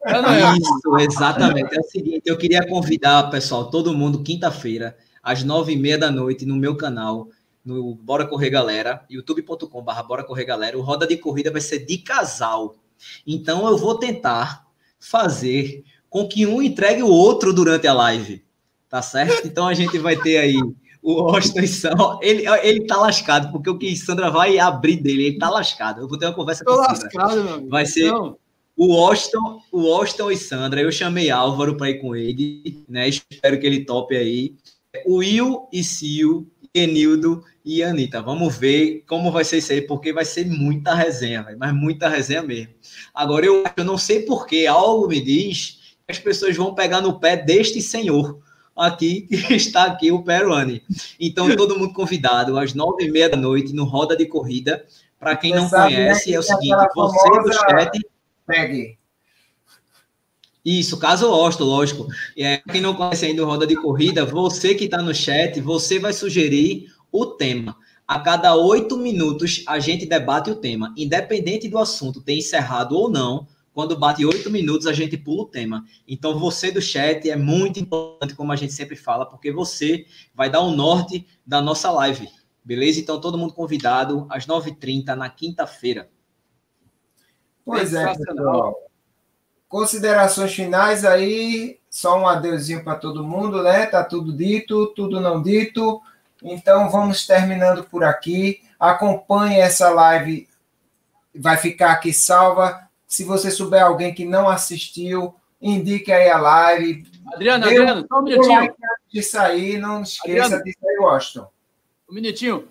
é, não é? Isso, exatamente. É o seguinte, eu queria convidar, pessoal, todo mundo, quinta-feira, às nove e meia da noite, no meu canal, no Bora Correr Galera, youtube.com.br Bora Correr Galera. O roda de corrida vai ser de casal. Então, eu vou tentar fazer com que um entregue o outro durante a live. Tá certo? Então a gente vai ter aí o Austin e Sam. Ele, ele tá lascado, porque o que Sandra vai abrir dele, ele tá lascado. Eu vou ter uma conversa Tô com lascado, meu Vai ser Não. o Austin, o Austin e Sandra. Eu chamei Álvaro para ir com ele, né? Espero que ele tope aí. O Will e Sil, Enildo e Anitta. Vamos ver como vai ser isso aí, porque vai ser muita resenha, véio, mas muita resenha mesmo. Agora, eu, eu não sei porquê, algo me diz as pessoas vão pegar no pé deste senhor aqui, [LAUGHS] que está aqui, o Peruani. Então, todo mundo convidado, às nove e meia da noite, no Roda de Corrida. Para quem não conhece, é o seguinte, você do chat... Pegue. Isso, caso Osto, lógico. É, quem não conhece ainda o Roda de Corrida, você que está no chat, você vai sugerir o tema. A cada oito minutos, a gente debate o tema. Independente do assunto ter encerrado ou não, quando bate oito minutos, a gente pula o tema. Então, você do chat é muito importante, como a gente sempre fala, porque você vai dar o norte da nossa live. Beleza? Então, todo mundo convidado às 9h30 na quinta-feira. Pois é, pessoal. Considerações finais aí, só um adeusinho para todo mundo, né? Tá tudo dito, tudo não dito. Então vamos terminando por aqui. Acompanhe essa live, vai ficar aqui salva se você souber alguém que não assistiu, indique aí a live, Adriano, Adriano, só um minutinho. De sair, não esqueça Adriano, de sair, Washington. Um minutinho.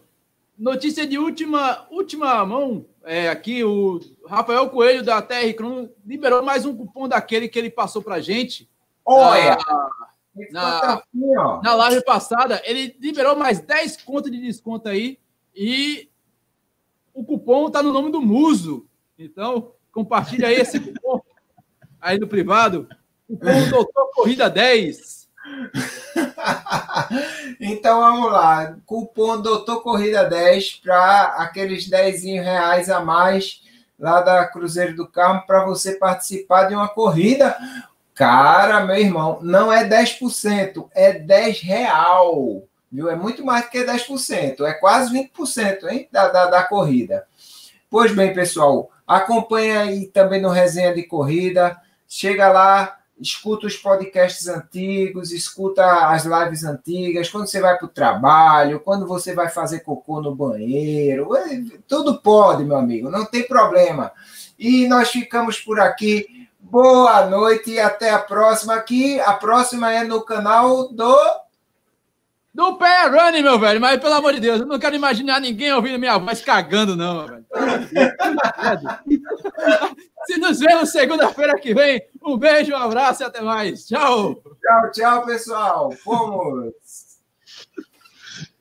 Notícia de última, última mão. É, aqui, o Rafael Coelho da TR Cron liberou mais um cupom daquele que ele passou pra gente. Olha! Na, na, na live passada, ele liberou mais 10 contas de desconto aí. E o cupom tá no nome do Muso. Então, compartilha aí esse cupom [LAUGHS] aí no privado. Cupom Doutor Corrida 10. [LAUGHS] então vamos lá. Cupom Doutor Corrida 10 para aqueles 10 reais a mais lá da Cruzeiro do Carmo para você participar de uma corrida. Cara, meu irmão, não é 10%, é 10 real. Viu? É muito mais do que 10%, é quase 20% hein? Da, da, da corrida. Pois bem, pessoal, acompanha aí também no Resenha de Corrida. Chega lá, escuta os podcasts antigos, escuta as lives antigas, quando você vai para o trabalho, quando você vai fazer cocô no banheiro, é, tudo pode, meu amigo, não tem problema. E nós ficamos por aqui. Boa noite e até a próxima aqui. A próxima é no canal do do pé running, meu velho. Mas, pelo amor de Deus, eu não quero imaginar ninguém ouvindo minha voz cagando, não, velho. Se nos vemos segunda-feira que vem, um beijo, um abraço e até mais. Tchau. Tchau, tchau, pessoal. Fomos.